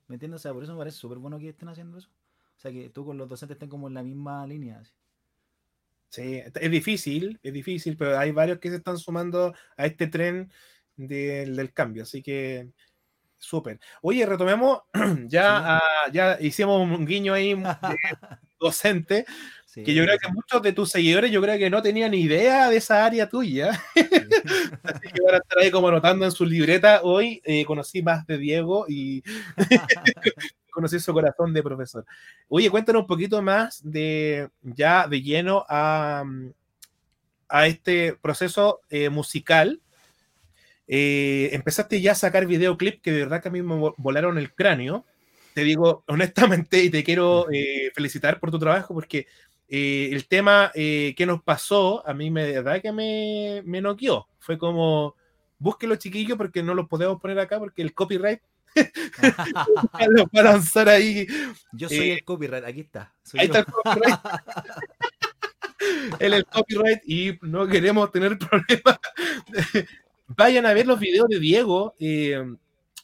¿Me entiendes? O sea, por eso me parece súper bueno que estén haciendo eso. O sea, que tú con los docentes estén como en la misma línea. Sí, es difícil, es difícil, pero hay varios que se están sumando a este tren del cambio. Así que Súper. Oye, retomemos, ya, ya hicimos un guiño ahí docente, que yo creo que muchos de tus seguidores yo creo que no tenían idea de esa área tuya. Así que van a estar ahí como anotando en su libreta. Hoy eh, conocí más de Diego y conocí su corazón de profesor. Oye, cuéntanos un poquito más de ya de lleno a, a este proceso eh, musical eh, empezaste ya a sacar videoclips que de verdad que a mí me volaron el cráneo. Te digo honestamente y te quiero eh, felicitar por tu trabajo porque el tema que nos pasó a mí me, de verdad que me, me noqueó. Fue como, búsquelo chiquillos porque no los podemos poner acá porque el copyright lo va a lanzar ahí. Yo soy el copyright, aquí está. ahí está el copyright. Él el copyright y no queremos tener problemas vayan a ver los videos de Diego. Eh,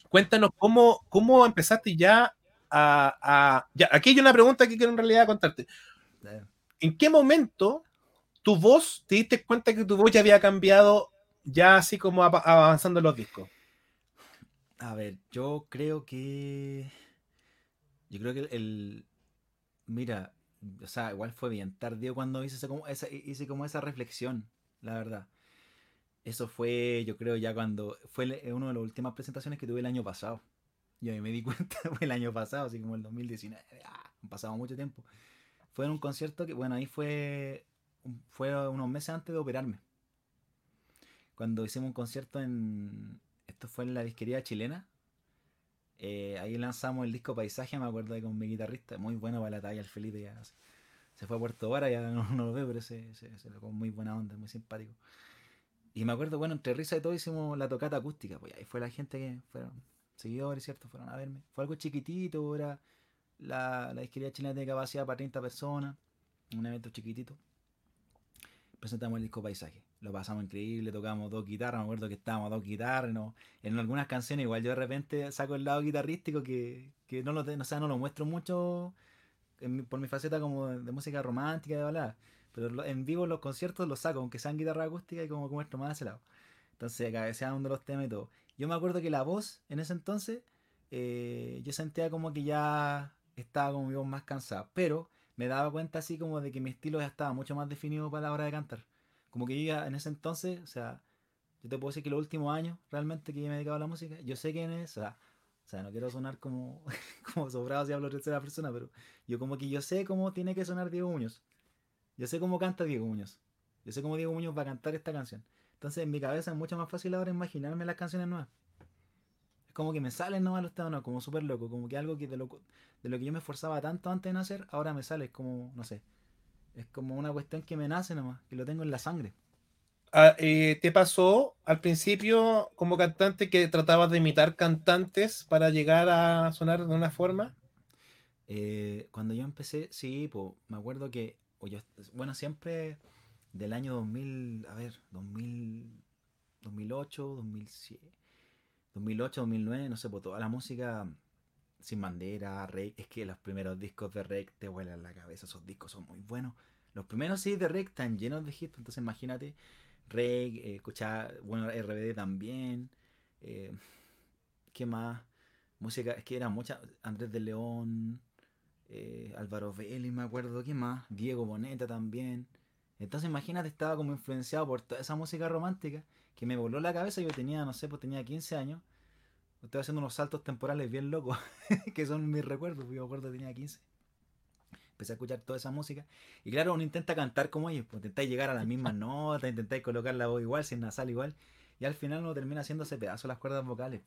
cuéntanos cómo, cómo empezaste ya a, ya, Aquí hay una pregunta que quiero en realidad contarte. ¿En qué momento tu voz, te diste cuenta que tu voz ya había cambiado ya así como avanzando los discos? A ver, yo creo que... Yo creo que el... Mira, o sea, igual fue bien tardío cuando hice, como, esa, hice como esa reflexión, la verdad. Eso fue, yo creo, ya cuando fue una de las últimas presentaciones que tuve el año pasado. Y ahí me di cuenta, fue el año pasado, así como el 2019. Ah, han pasado mucho tiempo. Fue en un concierto que, bueno, ahí fue, fue unos meses antes de operarme. Cuando hicimos un concierto en. Fue en la disquería chilena. Eh, ahí lanzamos el disco Paisaje, me acuerdo con mi guitarrista, muy bueno para la talla, el Felipe se fue a Puerto Vara, ya no, lo veo, pero se, se, se, con muy buena onda, muy simpático. Y me acuerdo, bueno, entre risa y todo hicimos la tocata acústica, pues ahí fue la gente que fueron seguidores, ¿cierto? Fueron a verme. Fue algo chiquitito, era la, la disquería chilena de capacidad para 30 personas, un evento chiquitito. Presentamos el disco Paisaje. Lo pasamos increíble, tocamos dos guitarras, me acuerdo que estábamos dos guitarras, en algunas canciones igual yo de repente saco el lado guitarrístico que, que no, lo, o sea, no lo muestro mucho por mi faceta como de, música romántica, de balada pero en vivo los conciertos los saco, aunque sean guitarra acústica y como, esto más ese lado. Entonces, uno de los temas y todo. Yo me acuerdo que la voz, en ese entonces, eh, yo sentía como que ya estaba como mi voz más cansada. Pero me daba cuenta así como de que mi estilo ya estaba mucho más definido para la hora de cantar. Como que yo en ese entonces, o sea, yo te puedo decir que los últimos años realmente que me he dedicado a la música, yo sé quién es, o sea, o sea, no quiero sonar como, como sobrado si hablo de tercera persona, pero yo como que yo sé cómo tiene que sonar Diego Muñoz. Yo sé cómo canta Diego Muñoz. Yo sé cómo Diego Muñoz va a cantar esta canción. Entonces en mi cabeza es mucho más fácil ahora imaginarme las canciones nuevas. Es como que me salen nomás los temas nuevos, como súper loco. Como que algo que de lo, de lo que yo me esforzaba tanto antes de nacer, ahora me sale. Como, no sé. Es como una cuestión que me nace nomás, que lo tengo en la sangre. Ah, eh, ¿Te pasó al principio como cantante que tratabas de imitar cantantes para llegar a sonar de una forma? Eh, cuando yo empecé, sí, pues me acuerdo que, bueno, siempre del año 2000, a ver, 2000, 2008, 2007, 2008, 2009, no sé, pues toda la música sin bandera, Rey, es que los primeros discos de Rey te vuelan la cabeza, esos discos son muy buenos. Los primeros sí de Rey están llenos de hits, entonces imagínate, Rey, eh, escuchar, bueno, RBD también, eh, ¿qué más? Música, es que era mucha, Andrés de León, eh, Álvaro Vélez, me acuerdo, ¿qué más? Diego Boneta también. Entonces imagínate, estaba como influenciado por toda esa música romántica que me voló la cabeza. Yo tenía, no sé, pues tenía 15 años. Estoy haciendo unos saltos temporales bien locos, que son mis recuerdos. Yo me acuerdo que tenía 15. Empecé a escuchar toda esa música. Y claro, uno intenta cantar como ellos, pues intentáis llegar a las mismas notas, intentáis colocar la voz igual, sin nasal igual. Y al final uno termina haciéndose pedazo las cuerdas vocales.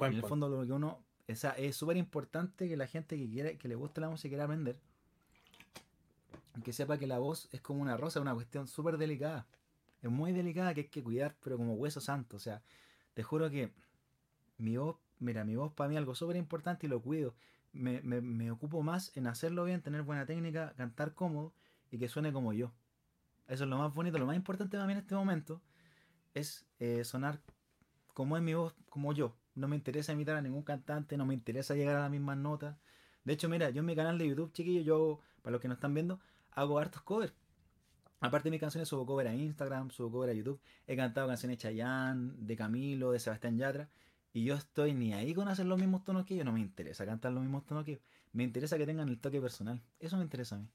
en el fondo, lo que uno esa, es súper importante que la gente que quiere, que le guste la música y quiera aprender, que sepa que la voz es como una rosa, una cuestión súper delicada. Es muy delicada que hay que cuidar, pero como hueso santo. O sea, te juro que mi voz, mira, mi voz para mí es algo súper importante y lo cuido. Me, me, me, ocupo más en hacerlo bien, tener buena técnica, cantar cómodo y que suene como yo. Eso es lo más bonito, lo más importante para mí en este momento es eh, sonar como es mi voz, como yo. No me interesa imitar a ningún cantante, no me interesa llegar a las mismas notas. De hecho, mira, yo en mi canal de YouTube, chiquillo, yo, para los que no están viendo, hago hartos covers. Aparte de mis canciones, subo cover a Instagram, subo cover a YouTube. He cantado canciones de Chayanne, de Camilo, de Sebastián Yatra. Y yo estoy ni ahí con hacer los mismos tonos que ellos. No me interesa cantar los mismos tonos que ellos. Me interesa que tengan el toque personal. Eso me interesa a mí.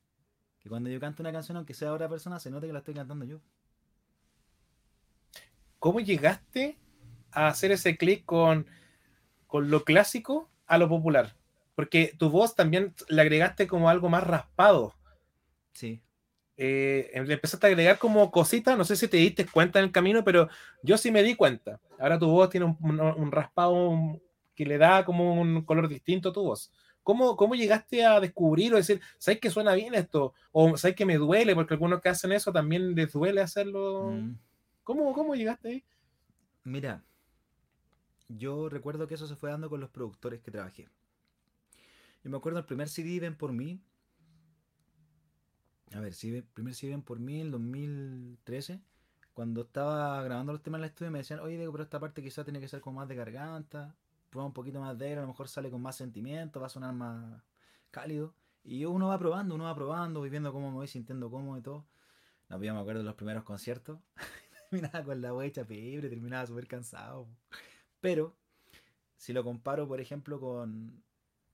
Que cuando yo canto una canción, aunque sea otra persona, se note que la estoy cantando yo. ¿Cómo llegaste a hacer ese clic con, con lo clásico a lo popular. Porque tu voz también le agregaste como algo más raspado. Sí. Eh, empezaste a agregar como cositas, no sé si te diste cuenta en el camino, pero yo sí me di cuenta. Ahora tu voz tiene un, raspado que le da como un color distinto a tu voz. ¿Cómo, ¿Cómo, llegaste a descubrir o decir, ¿sabes que suena bien esto? O ¿sabes que me duele? Porque algunos que hacen eso también les duele hacerlo. Mm. ¿Cómo, ¿Cómo llegaste ahí? Mira, yo recuerdo que eso se fue dando con los productores que trabajé. Yo me acuerdo el primer CD Ven por mí. A ver, el primer CD Ven por mí, en 2013. Cuando estaba grabando los temas en el estudio me decían, oye Diego, pero esta parte quizá tiene que ser con más de garganta. Prueba un poquito más de aire, a lo mejor sale con más sentimiento, va a sonar más cálido. Y uno va probando, uno va probando, voy viendo cómo me voy sintiendo cómodo y todo. No, pues me acuerdo de los primeros conciertos. terminaba con la huecha pebre, terminaba súper cansado. Pero, si lo comparo, por ejemplo, con.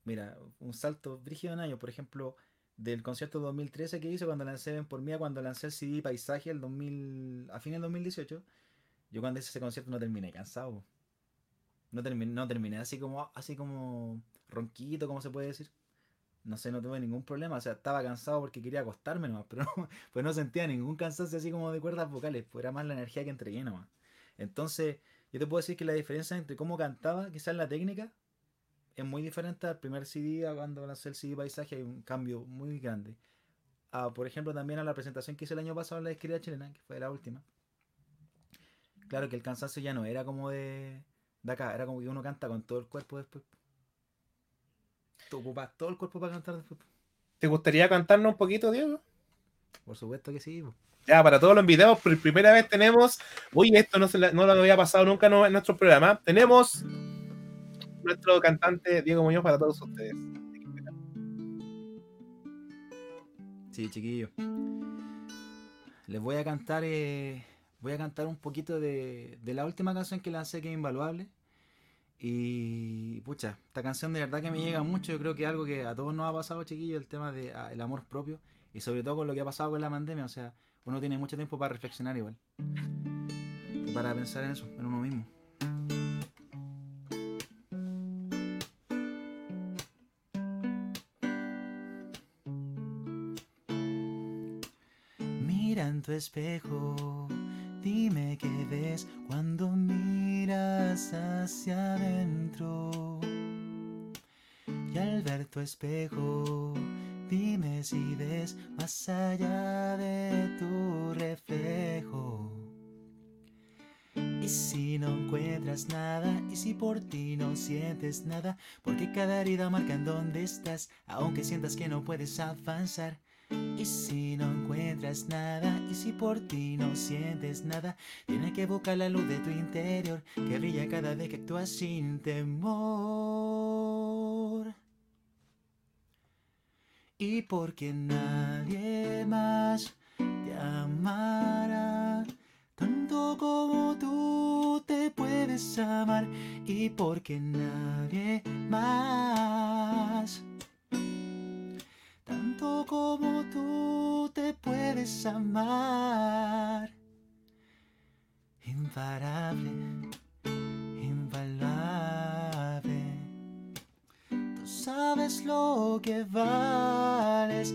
Mira, un salto brígido en año, por ejemplo, del concierto 2013 que hice cuando lancé Ven por mí, cuando lancé el CD Paisaje el 2000, a fin del 2018, yo cuando hice ese concierto no terminé cansado. No terminé, no terminé así como, así como ronquito, como se puede decir. No sé, no tuve ningún problema. O sea, estaba cansado porque quería acostarme nomás, pero no, pues no sentía ningún cansancio así como de cuerdas vocales. Pues era más la energía que entregué nomás. Entonces, yo te puedo decir que la diferencia entre cómo cantaba, quizás la técnica, es muy diferente al primer CD a cuando lancé el CD Paisaje, hay un cambio muy grande. por ejemplo, también a la presentación que hice el año pasado en la escritura chilena, que fue la última. Claro que el cansancio ya no era como de, de acá, era como que uno canta con todo el cuerpo después. Tú ocupas todo el cuerpo para cantar después. ¿Te gustaría cantarnos un poquito, Diego? Por supuesto que sí. Ya, para todos los invitados, por primera vez tenemos, uy, esto no, se no lo había pasado nunca en nuestro programa, tenemos nuestro cantante Diego Muñoz para todos ustedes. Sí, chiquillo. Les voy a cantar, eh, voy a cantar un poquito de, la última canción que lancé que es Invaluable. Y pucha, esta canción de verdad que me llega mucho. Yo creo que es algo que a todos nos ha pasado, chiquillo, el tema del de, ah, amor propio. Y sobre todo con lo que ha pasado con la pandemia. O sea, uno tiene mucho tiempo para reflexionar igual. Para pensar en eso, en uno mismo. Tu espejo, dime qué ves cuando miras hacia adentro. Y al ver tu espejo, dime si ves más allá de tu reflejo. Y si no encuentras nada, y si por ti no sientes nada, porque cada herida marca en dónde estás, aunque sientas que no puedes avanzar. Y si no encuentras nada, y si por ti no sientes nada, tienes que buscar la luz de tu interior, que brilla cada vez que actúas sin temor. Y porque nadie más te amará tanto como tú te puedes amar, y porque nadie más como tú te puedes amar. Imparable, invaluable. Tú sabes lo que vales.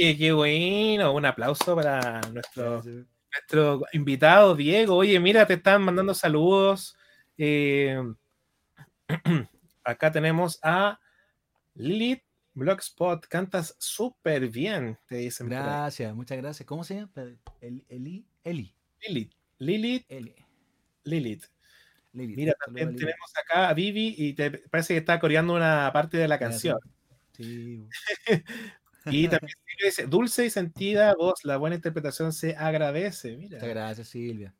Oye, qué bueno. Un aplauso para nuestro, nuestro invitado, Diego. Oye, mira, te están mandando saludos. Eh, acá tenemos a Lilith Blogspot. Cantas súper bien, te dicen. Gracias, muchas gracias. ¿Cómo se llama? El- Eli. Eli. Lilith. Lilith. Eli. Lilith. Lili. Mira, también tenemos acá a Vivi y te parece que está coreando una parte de la canción. Sí. Y también Silvia dice, dulce y sentida voz, la buena interpretación se agradece. Mira, Muchas gracias, Silvia.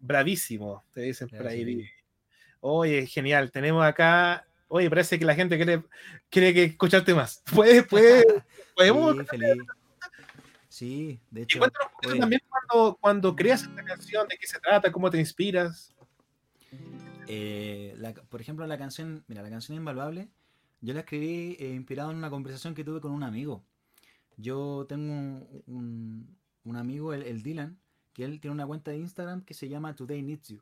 bravísimo, te dicen por ahí. Oye, genial. Tenemos acá, oye, parece que la gente quiere, quiere que escucharte más. Puede, puede, podemos. Sí, feliz. Sí, de Y hecho. cuéntanos un poquito también cuando, cuando creas esta canción, de qué se trata, cómo te inspiras. eh, la- por ejemplo, la canción, mira, la canción Invaluable, yo la escribí eh, inspirado en una conversación que tuve con un amigo. Yo tengo un, amigo, el, Dylan, que él tiene una cuenta de Instagram que se llama Today Needs You.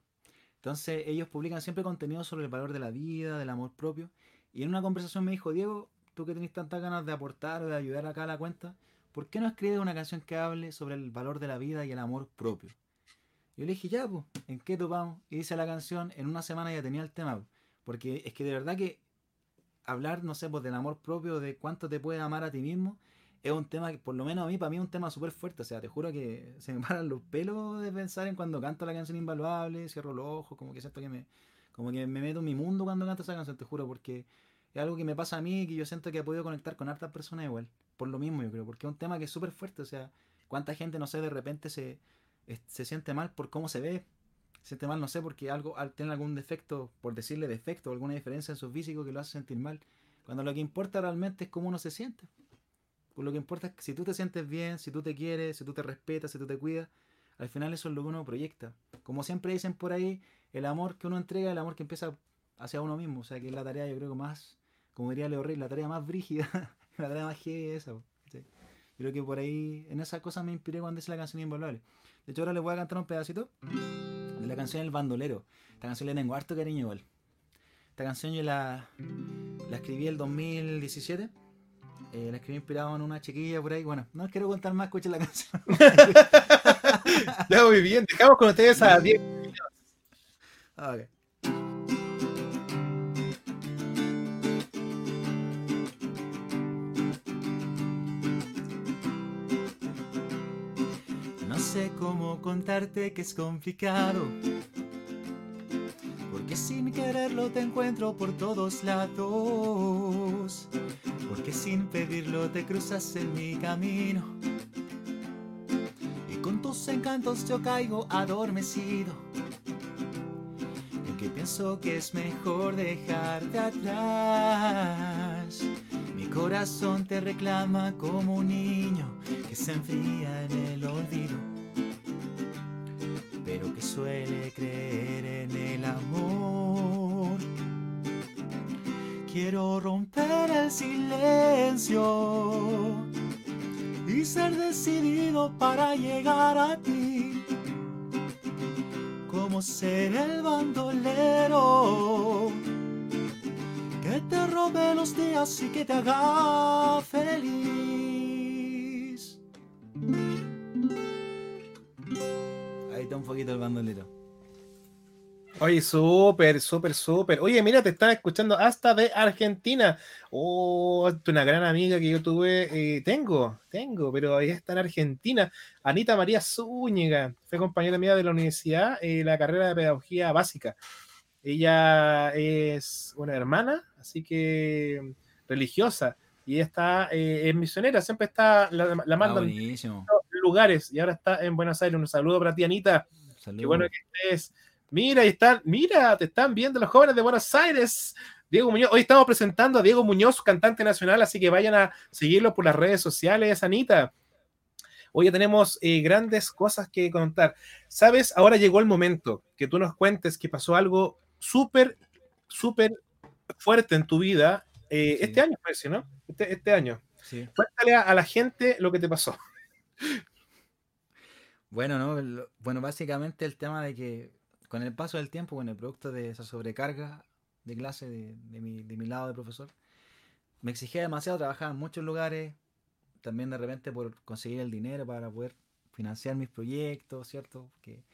Entonces ellos publican siempre contenido sobre el valor de la vida, del amor propio. Y en una conversación me dijo, Diego, tú que tenés tantas ganas de aportar o de ayudar acá a la cuenta, ¿por qué no escribes una canción que hable sobre el valor de la vida y el amor propio? Yo le dije, ya, pues, ¿en qué topamos? Y hice la canción, en una semana ya tenía el tema. po. Porque es que de verdad que hablar, no sé, pues del amor propio, de cuánto te puedes amar a ti mismo, es un tema que, por lo menos a mí, para mí es un tema súper fuerte. O sea, te juro que se me paran los pelos de pensar en cuando canto la canción Invaluable, cierro los ojos, como que siento que me, como que me meto en mi mundo cuando canto esa canción, te juro, porque es algo que me pasa a mí y que yo siento que he podido conectar con hartas personas igual. Por lo mismo, yo creo, porque es un tema que es súper fuerte. O sea, cuánta gente, no sé, de repente se, es- se siente mal por cómo se ve, se siente mal, no sé, porque algo al- tiene algún defecto, por decirle defecto, alguna diferencia en su físico que lo hace sentir mal. Cuando lo que importa realmente es cómo uno se siente. Pues lo que importa es que si tú te sientes bien, si tú te quieres, si tú te respetas, si tú te cuidas, al final eso es lo que uno proyecta. Como siempre dicen por ahí, el amor que uno entrega es el amor que empieza hacia uno mismo. O sea, que es la tarea, yo creo que más, como diría Leo Rey, la tarea más brígida, la tarea más heavy es esa. Yo creo que por ahí, en esas cosas me inspiré cuando hice la canción Invaluable. De hecho, ahora les voy a cantar un pedacito la canción El Bandolero. Esta canción le tengo harto cariño igual. Esta canción yo la, la escribí el 2017. Eh, la escribí inspirado en una chiquilla por ahí. Bueno, no quiero contar más, escuchen la canción. Ya, muy bien, dejamos con ustedes a Diego. Ah, cómo contarte que es complicado. Porque sin quererlo te encuentro por todos lados. Porque sin pedirlo te cruzas en mi camino. Y con tus encantos yo caigo adormecido. En que pienso que es mejor dejarte atrás. Mi corazón te reclama como un niño que se enfría en el olvido, pero que suele creer en el amor. Quiero romper el silencio y ser decidido para llegar a ti. Como ser el bandolero que te robe los días y que te haga feliz. Un poquito el bandolero. Oye, súper, súper, súper. Oye, mira, te están escuchando hasta de Argentina. Oh, una gran amiga que yo tuve, eh, tengo, tengo, pero ahí está en Argentina. Anita María Zúñiga, fue compañera mía de la universidad, eh, la carrera de pedagogía básica. Ella es una hermana, así que religiosa, y ella está eh, en misionera, siempre está, la, la mandan en lugares, y ahora está en Buenos Aires. Un saludo para ti, Anita. Qué bueno que estés. Mira, están, mira, te están viendo los jóvenes de Buenos Aires. Diego Muñoz, hoy estamos presentando a Diego Muñoz, cantante nacional, así que vayan a seguirlo por las redes sociales, Anita. Hoy ya tenemos eh, grandes cosas que contar. Sabes, ahora llegó el momento que tú nos cuentes que pasó algo súper, súper fuerte en tu vida eh, este año, parece, ¿no? Este, este año. Sí. Cuéntale a, a, la gente lo que te pasó. Bueno, ¿no? Bueno, básicamente el tema de que con el paso del tiempo, con el producto de esa sobrecarga de clase de, mi, lado de profesor, me exigía demasiado, trabajaba en muchos lugares, también de repente por conseguir el dinero para poder financiar mis proyectos, ¿cierto? Que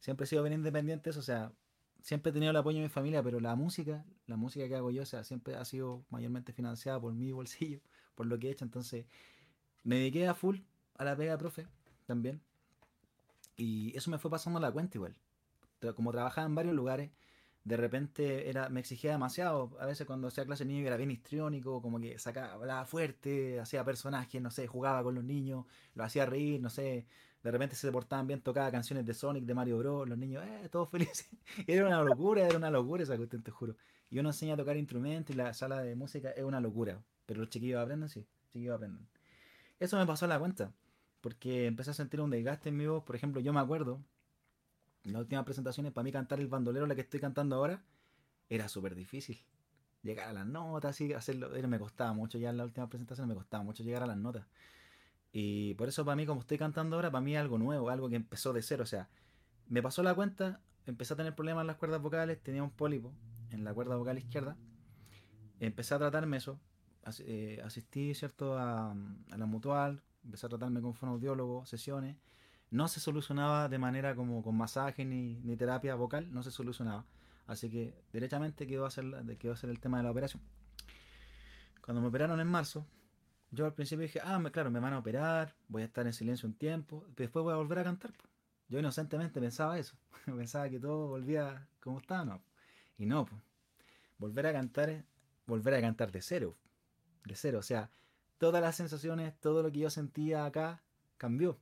siempre he sido bien independiente, o sea, siempre he tenido el apoyo de mi familia, pero la música, la música que hago yo, o sea, siempre ha sido mayormente financiada por mi bolsillo, por lo que he hecho, entonces me dediqué a full a la pega de profe también. Y eso me fue pasando la cuenta igual como trabajaba en varios lugares, de repente era, me exigía demasiado. A veces cuando hacía clase de niño era bien histriónico, como que sacaba, hablaba fuerte, hacía personajes, no sé, jugaba con los niños, lo hacía reír, no sé. De repente se portaban bien, tocaba canciones de Sonic, de Mario Bros, los niños, eh, todos felices. era una locura, era una locura esa cuestión, te juro. Y uno enseña a tocar instrumentos y la sala de música es una locura. Pero los chiquillos aprenden, sí, los chiquillos aprenden. Eso me pasó a la cuenta, porque empecé a sentir un desgaste en mi voz. Por ejemplo, yo me acuerdo en las últimas presentaciones, para mí cantar el bandolero, la que estoy cantando ahora, era súper difícil. Llegar a las notas, así, hacerlo, me costaba mucho ya en las últimas presentaciones, me costaba mucho llegar a las notas. Y por eso para mí, como estoy cantando ahora, para mí es algo nuevo, algo que empezó de cero. O sea, me pasó la cuenta, empecé a tener problemas en las cuerdas vocales, tenía un pólipo en la cuerda vocal izquierda. Empecé a tratarme eso, eh, asistí, ¿cierto?, a la mutual, empecé a tratarme con fonoaudiólogo, sesiones no se solucionaba de manera como con masaje ni, terapia vocal, no se solucionaba. Así que derechamente quedó a, hacer, quedó a hacer el tema de la operación. Cuando me operaron en marzo, yo al principio dije, ah, claro, me van a operar, voy a estar en silencio un tiempo, después voy a volver a cantar. Yo inocentemente pensaba eso, pensaba que todo volvía como estaba, no. Y no, volver a cantar volver a cantar de cero, de cero, o sea, todas las sensaciones, todo lo que yo sentía acá cambió.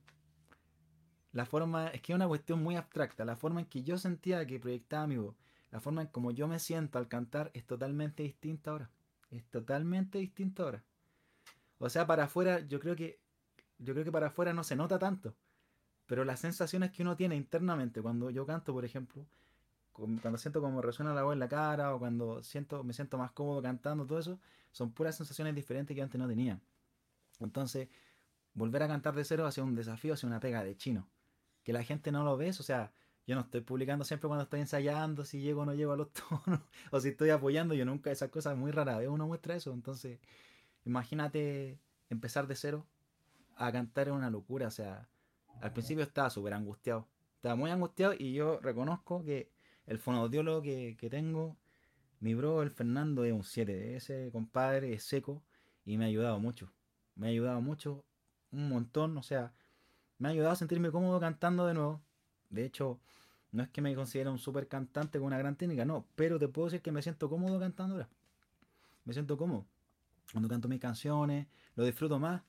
La forma, es que es una cuestión muy abstracta, la forma en que yo sentía que proyectaba mi voz, la forma en como yo me siento al cantar es totalmente distinta ahora. Es totalmente distinta ahora. O sea, para afuera, yo creo que, yo creo que para afuera no se nota tanto. Pero las sensaciones que uno tiene internamente cuando yo canto, por ejemplo, cuando siento como resuena la voz en la cara o cuando siento, me siento más cómodo cantando, todo eso, son puras sensaciones diferentes que antes no tenía. Entonces, volver a cantar de cero ha sido un desafío, ha sido una pega de chino. Que la gente no lo ve, o sea, yo no estoy publicando siempre cuando estoy ensayando, si llego o no llego a los tonos, o si estoy apoyando, yo nunca, esas cosas muy rara vez uno muestra eso, entonces, imagínate empezar de cero a cantar es una locura, o sea, al principio estaba súper angustiado, estaba muy angustiado y yo reconozco que el fonoaudiólogo que, que tengo, mi bro, el Fernando, es un 7, ese compadre es seco y me ha ayudado mucho, me ha ayudado mucho, un montón, o sea, me ha ayudado a sentirme cómodo cantando de nuevo. De hecho, no es que me considere un super cantante con una gran técnica, no, pero te puedo decir que me siento cómodo cantando ahora. Me siento cómodo. Cuando canto mis canciones, lo disfruto más,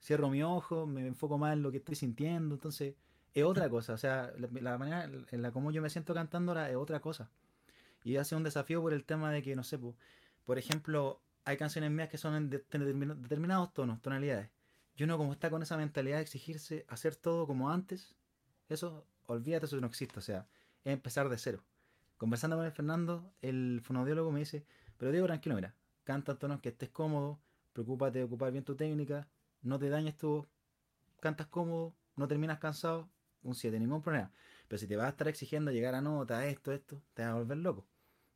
cierro mi ojo, me enfoco más en lo que estoy sintiendo, entonces es otra cosa, o sea, la, manera en la como yo me siento cantando ahora es otra cosa. Y ha sido un desafío por el tema de que, no sé, por ejemplo, hay canciones mías que son en determinados tonos, tonalidades. Y uno como está con esa mentalidad de exigirse hacer todo como antes, eso, olvídate, eso no existe. O sea, es empezar de cero. Conversando con el Fernando, el fonodiólogo me dice, pero Diego, tranquilo, mira, canta en tonos que estés cómodo, preocúpate de ocupar bien tu técnica, no te dañes tu cantas cómodo, no terminas cansado, un 7, ningún problema. Pero si te vas a estar exigiendo llegar a nota, esto, esto, te vas a volver loco.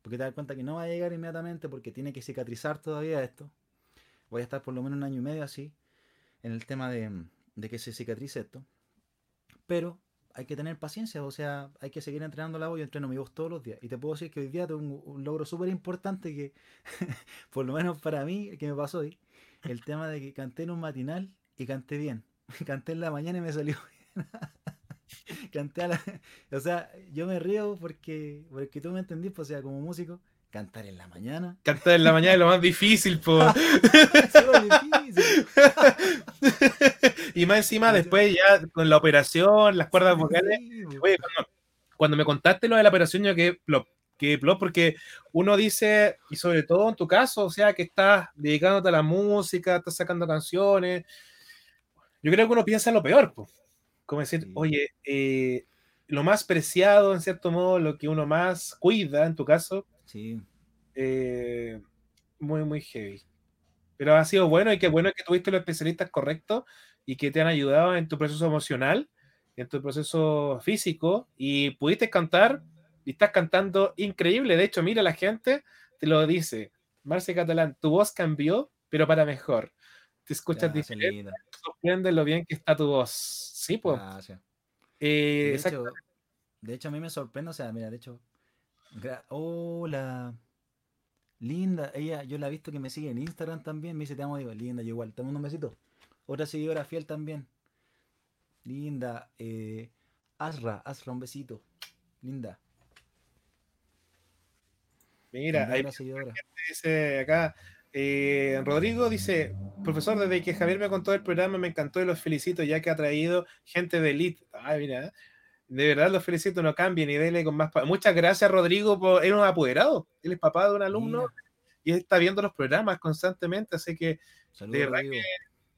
Porque te das cuenta que no va a llegar inmediatamente porque tiene que cicatrizar todavía esto. Voy a estar por lo menos un año y medio así en el tema de, de que se cicatrice esto. Pero hay que tener paciencia, o sea, hay que seguir entrenando la voz. Yo entreno mi voz todos los días. Y te puedo decir que hoy día tengo un, logro súper importante que, por lo menos para mí, que me pasó hoy, el tema de que canté en un matinal y canté bien. Canté en la mañana y me salió bien. Canté a la... O sea, yo me río porque, porque tú me entendís, pues, o sea, como músico, cantar en la mañana. Cantar en la mañana es lo más difícil, po. difícil. y más encima, después ya con la operación, las cuerdas vocales. Oye, cuando, cuando, me contaste lo de la operación, yo que plop, que plop, porque uno dice, y sobre todo en tu caso, o sea, que estás dedicándote a la música, estás sacando canciones. Yo creo que uno piensa en lo peor, pues. Como decir, sí. oye, eh, lo más preciado, en cierto modo, lo que uno más cuida, en tu caso. Sí. Eh, muy, muy heavy. Pero ha sido bueno y qué bueno que tuviste los especialistas correctos y que te han ayudado en tu proceso emocional, en tu proceso físico y pudiste cantar y estás cantando increíble. De hecho, mira, la gente te lo dice. Marce Catalán, tu voz cambió, pero para mejor. Te escuchas diferente. Sorprende lo bien que está tu voz. Sí, pues. Gracias. Eh, De hecho, de hecho, a mí me sorprende, o sea, mira, de hecho, hola, linda, ella, yo la he visto que me sigue en Instagram también, me dice te amo, digo, linda, yo igual, te mando un besito. Otra seguidora fiel también, linda, eh, Asra, Asra, un besito, linda. Mira, hay seguidora. dice acá. Eh, Rodrigo dice, profesor, desde que Javier me contó el programa me encantó y los felicito ya que ha traído gente de elite. Ay, mira, de verdad los felicito, no cambien y dele con más... Muchas gracias, Rodrigo, por... Era un apoderado. Él es papá de un alumno Mira, y está viendo los programas constantemente, así que saludos, verdad Rodrigo.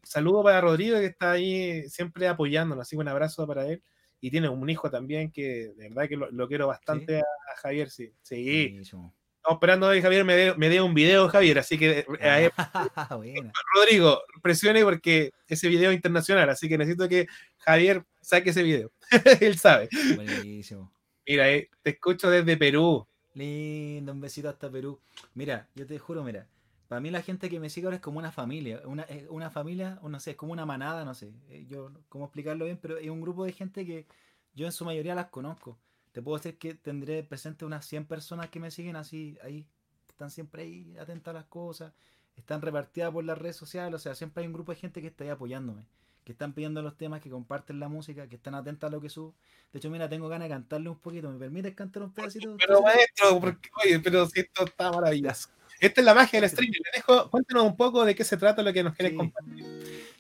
saludo para Rodrigo que está ahí siempre apoyándonos, así que un abrazo para él. Y tiene un hijo también que de verdad que lo, lo quiero bastante a, a Javier, sí. Sí, Buenísimo. Estamos esperando que Javier me dé, me dé un video, Javier, así que eh, a él- Buena. Rodrigo, presione porque ese video es internacional, así que necesito que Javier saque ese video. Él sabe. Buenísimo. Mira, eh, te escucho desde Perú. Lindo, un besito hasta Perú. Mira, yo te juro, mira, para mí la gente que me sigue ahora es como una familia, una, una familia, o no sé, es como una manada, no sé, eh, yo cómo explicarlo bien, pero es un grupo de gente que yo en su mayoría las conozco. Te puedo decir que tendré presente unas 100 personas que me siguen así, ahí, están siempre ahí atentas a las cosas, están repartidas por las redes sociales, o sea, siempre hay un grupo de gente que está ahí apoyándome, que están pidiendo los temas, que comparten la música, que están atentas a lo que subo. De hecho, mira, tengo ganas de cantarle un poquito, ¿me permites cantar un pedacito? Pero maestro, porque, oye, pero si esto está maravilloso. Esta es la magia del streaming. Le dejo, cuéntanos un poco de qué se trata lo que nos quieres Sí. compartir.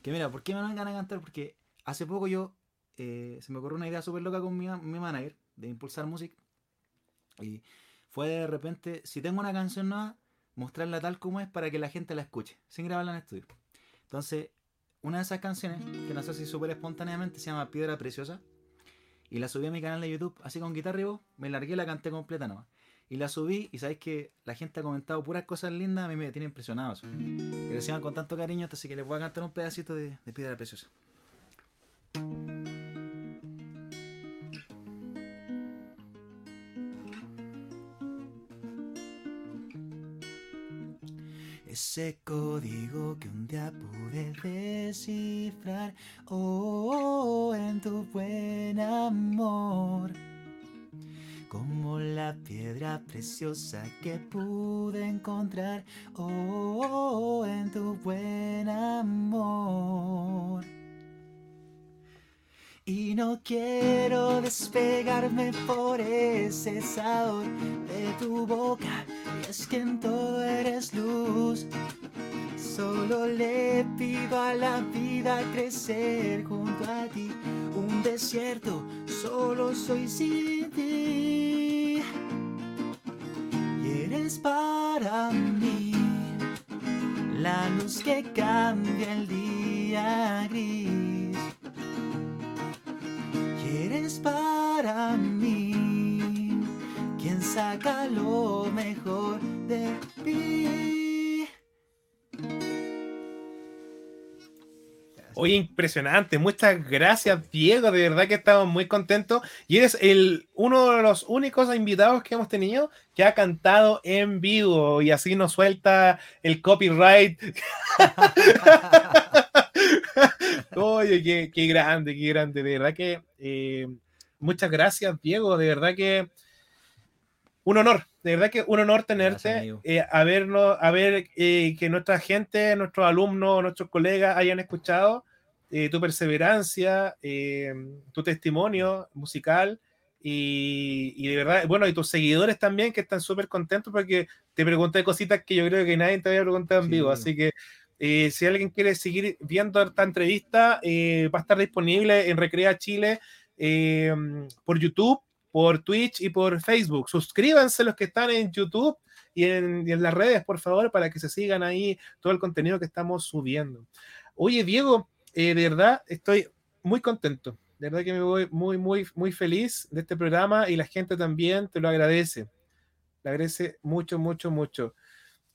Que mira, ¿por qué me dan ganas de cantar? Porque hace poco yo eh, se me ocurrió una idea súper loca con mi, mi manager de impulsar música. Y fue de repente, si tengo una canción nueva, mostrarla tal como es para que la gente la escuche, sin grabarla en estudio. Entonces, una de esas canciones, que nació así súper espontáneamente, se llama Piedra Preciosa. Y la subí a mi canal de YouTube, así con guitarra y voz, me largué y la canté completa nomás. Y la subí y sabéis que la gente ha comentado puras cosas lindas, a mí me tiene impresionado eso. Que reciban con tanto cariño, así que les voy a cantar un pedacito de Piedra Preciosa. Ese código que un día pude descifrar, oh, en tu buen amor. Como la piedra preciosa que pude encontrar, oh, en tu buen amor. Y no quiero despegarme por ese sabor de tu boca. Es que en todo eres luz. Solo le pido a la vida crecer junto a ti. Un desierto, solo soy sin ti. Y eres para mí la luz que cambia el día gris. Y eres para mí quien saca lo mejor de ti. Oye, impresionante. Muchas gracias, Diego. De verdad que estamos muy contentos. Y eres el, uno de los únicos invitados que hemos tenido que ha cantado en vivo. Y así nos suelta el copyright. Oye, qué, grande, qué grande. De verdad que eh, muchas gracias, Diego. De verdad que un honor, de verdad que un honor tenerte, eh, a ver eh, que nuestra gente, nuestros alumnos, nuestros colegas hayan escuchado eh, tu perseverancia, tu testimonio musical y, de verdad, bueno, y tus seguidores también que están súper contentos porque te pregunté cositas que yo creo que nadie te había preguntado en vivo, así que si alguien quiere seguir viendo esta entrevista, va a estar disponible en Recrea Chile por YouTube por Twitch y por Facebook. Suscríbanse los que están en YouTube y en, las redes, por favor, para que se sigan ahí todo el contenido que estamos subiendo. Oye, Diego, eh, de verdad estoy muy contento. De verdad que me voy muy, muy, muy feliz de este programa y la gente también te lo agradece. Le agradece mucho, mucho, mucho.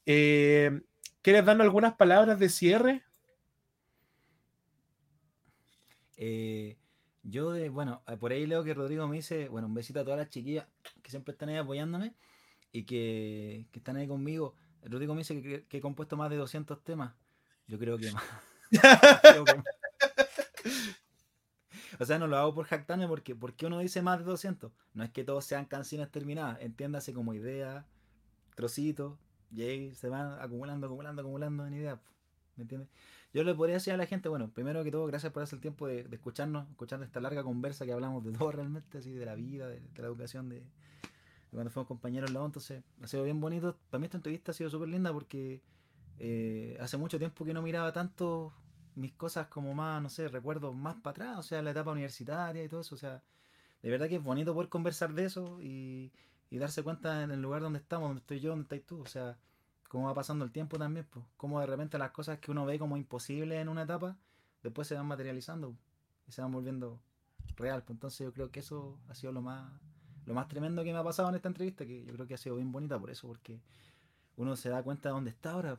Eh, ¿Quieres darnos algunas palabras de cierre? Eh, yo, de, bueno, eh, por ahí leo que Rodrigo me dice, bueno, un besito a todas las chiquillas que siempre están ahí apoyándome y que, están ahí conmigo. Rodrigo me dice que, he compuesto más de 200 temas. Yo creo que más. o sea, no lo hago por jactarme porque ¿por qué uno dice más de 200? No es que todos sean canciones terminadas, entiéndase como idea, trocitos, y ahí se van acumulando, acumulando, acumulando en ideas. ¿Me entiendes? Yo le podría decir a la gente, bueno, primero que todo, gracias por hacer el tiempo de, escucharnos, escuchar esta larga conversa que hablamos de todo realmente, así, de la vida, de, la educación, de, cuando fuimos compañeros en la entonces ha sido bien bonito. Para mí esta entrevista ha sido súper linda porque eh, hace mucho tiempo que no miraba tanto mis cosas como más, no sé, recuerdos más para atrás, o sea, la etapa universitaria y todo eso, o sea, de verdad que es bonito poder conversar de eso y, y darse cuenta en el lugar donde estamos, donde estoy yo, donde estás tú, o sea, cómo va pasando el tiempo también, pues, cómo de repente las cosas que uno ve como imposibles en una etapa, después se van materializando y se van volviendo real. Entonces yo creo que eso ha sido lo más, lo más tremendo que me ha pasado en esta entrevista, que yo creo que ha sido bien bonita por eso, porque uno se da cuenta de dónde está ahora,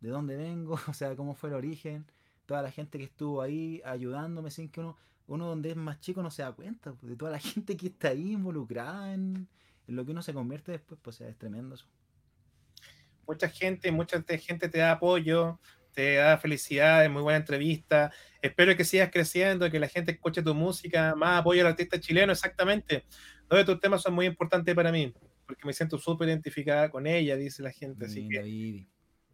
de dónde vengo, o sea, cómo fue el origen, toda la gente que estuvo ahí ayudándome sin que uno, uno donde es más chico no se da cuenta, de toda la gente que está ahí involucrada en lo que uno se convierte después, pues es tremendo eso mucha gente, mucha gente te da apoyo, te da felicidades, muy buena entrevista. Espero que sigas creciendo, que la gente escuche tu música, más apoyo al artista chileno, exactamente. Todos tus temas son muy importantes para mí, porque me siento súper identificada con ella, dice la gente. Así que,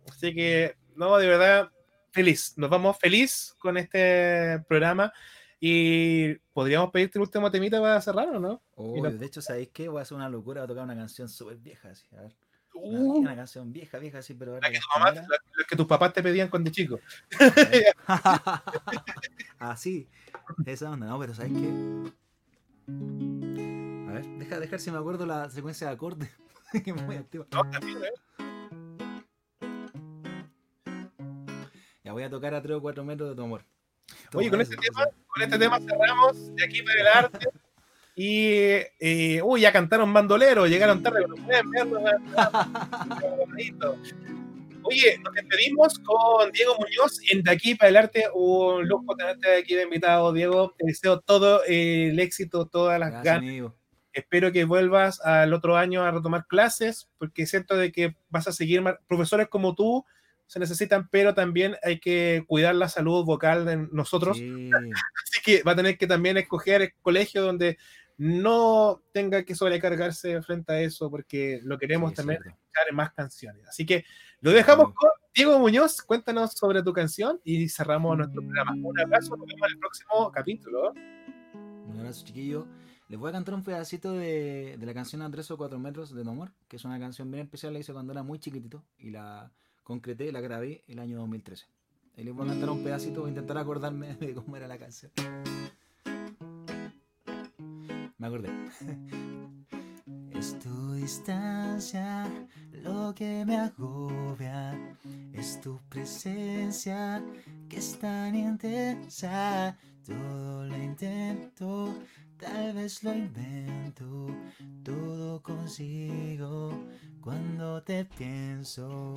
así que, no, de verdad, feliz. Nos vamos feliz con este programa. Y podríamos pedirte el último temita para cerrar, ¿o no? De hecho, ¿sabéis qué? Voy a hacer una locura, voy a tocar una canción súper vieja. Así, a ver. Una, uh. canción vieja, vieja, sí, pero. La que, que tus papás te pedían cuando chico. ah, sí. Esa onda, no, pero ¿sabes qué? A ver, deja dejar si me acuerdo la secuencia de acordes. que muy activa. No, también, ¿eh? Ya voy a tocar a 3 o 4 metros de tu amor. Oye, con este, tema, con este tema cerramos de aquí para el arte. Y, uy, ya cantaron bandolero, llegaron tarde, Oye, nos despedimos con Diego Muñoz en De aquí para el arte. Un lujo tenerte aquí de invitado, Diego. Te deseo todo el éxito, todas las ganas. Espero que vuelvas al otro año a retomar clases, porque siento de que vas a seguir. Profesores como tú se necesitan, pero también hay que cuidar la salud vocal de nosotros. Así que va a tener que también escoger el colegio donde no tenga que sobrecargarse frente a eso, porque lo queremos también escuchar en más canciones. Así que lo dejamos con Diego Muñoz. Cuéntanos sobre tu canción y cerramos nuestro programa. Un abrazo, nos vemos en el próximo capítulo. Un abrazo, chiquillo. Les voy a cantar un pedacito de, la canción A 3 o 4 metros de No que es una canción bien especial, la hice cuando era muy chiquitito y la concreté, la grabé el año 2013. Y les voy a cantar un pedacito, voy a intentar acordarme de cómo era la canción. Es tu distancia lo que me agobia. Es tu presencia que es tan intensa. Todo lo intento, tal vez lo invento. Todo consigo cuando te pienso.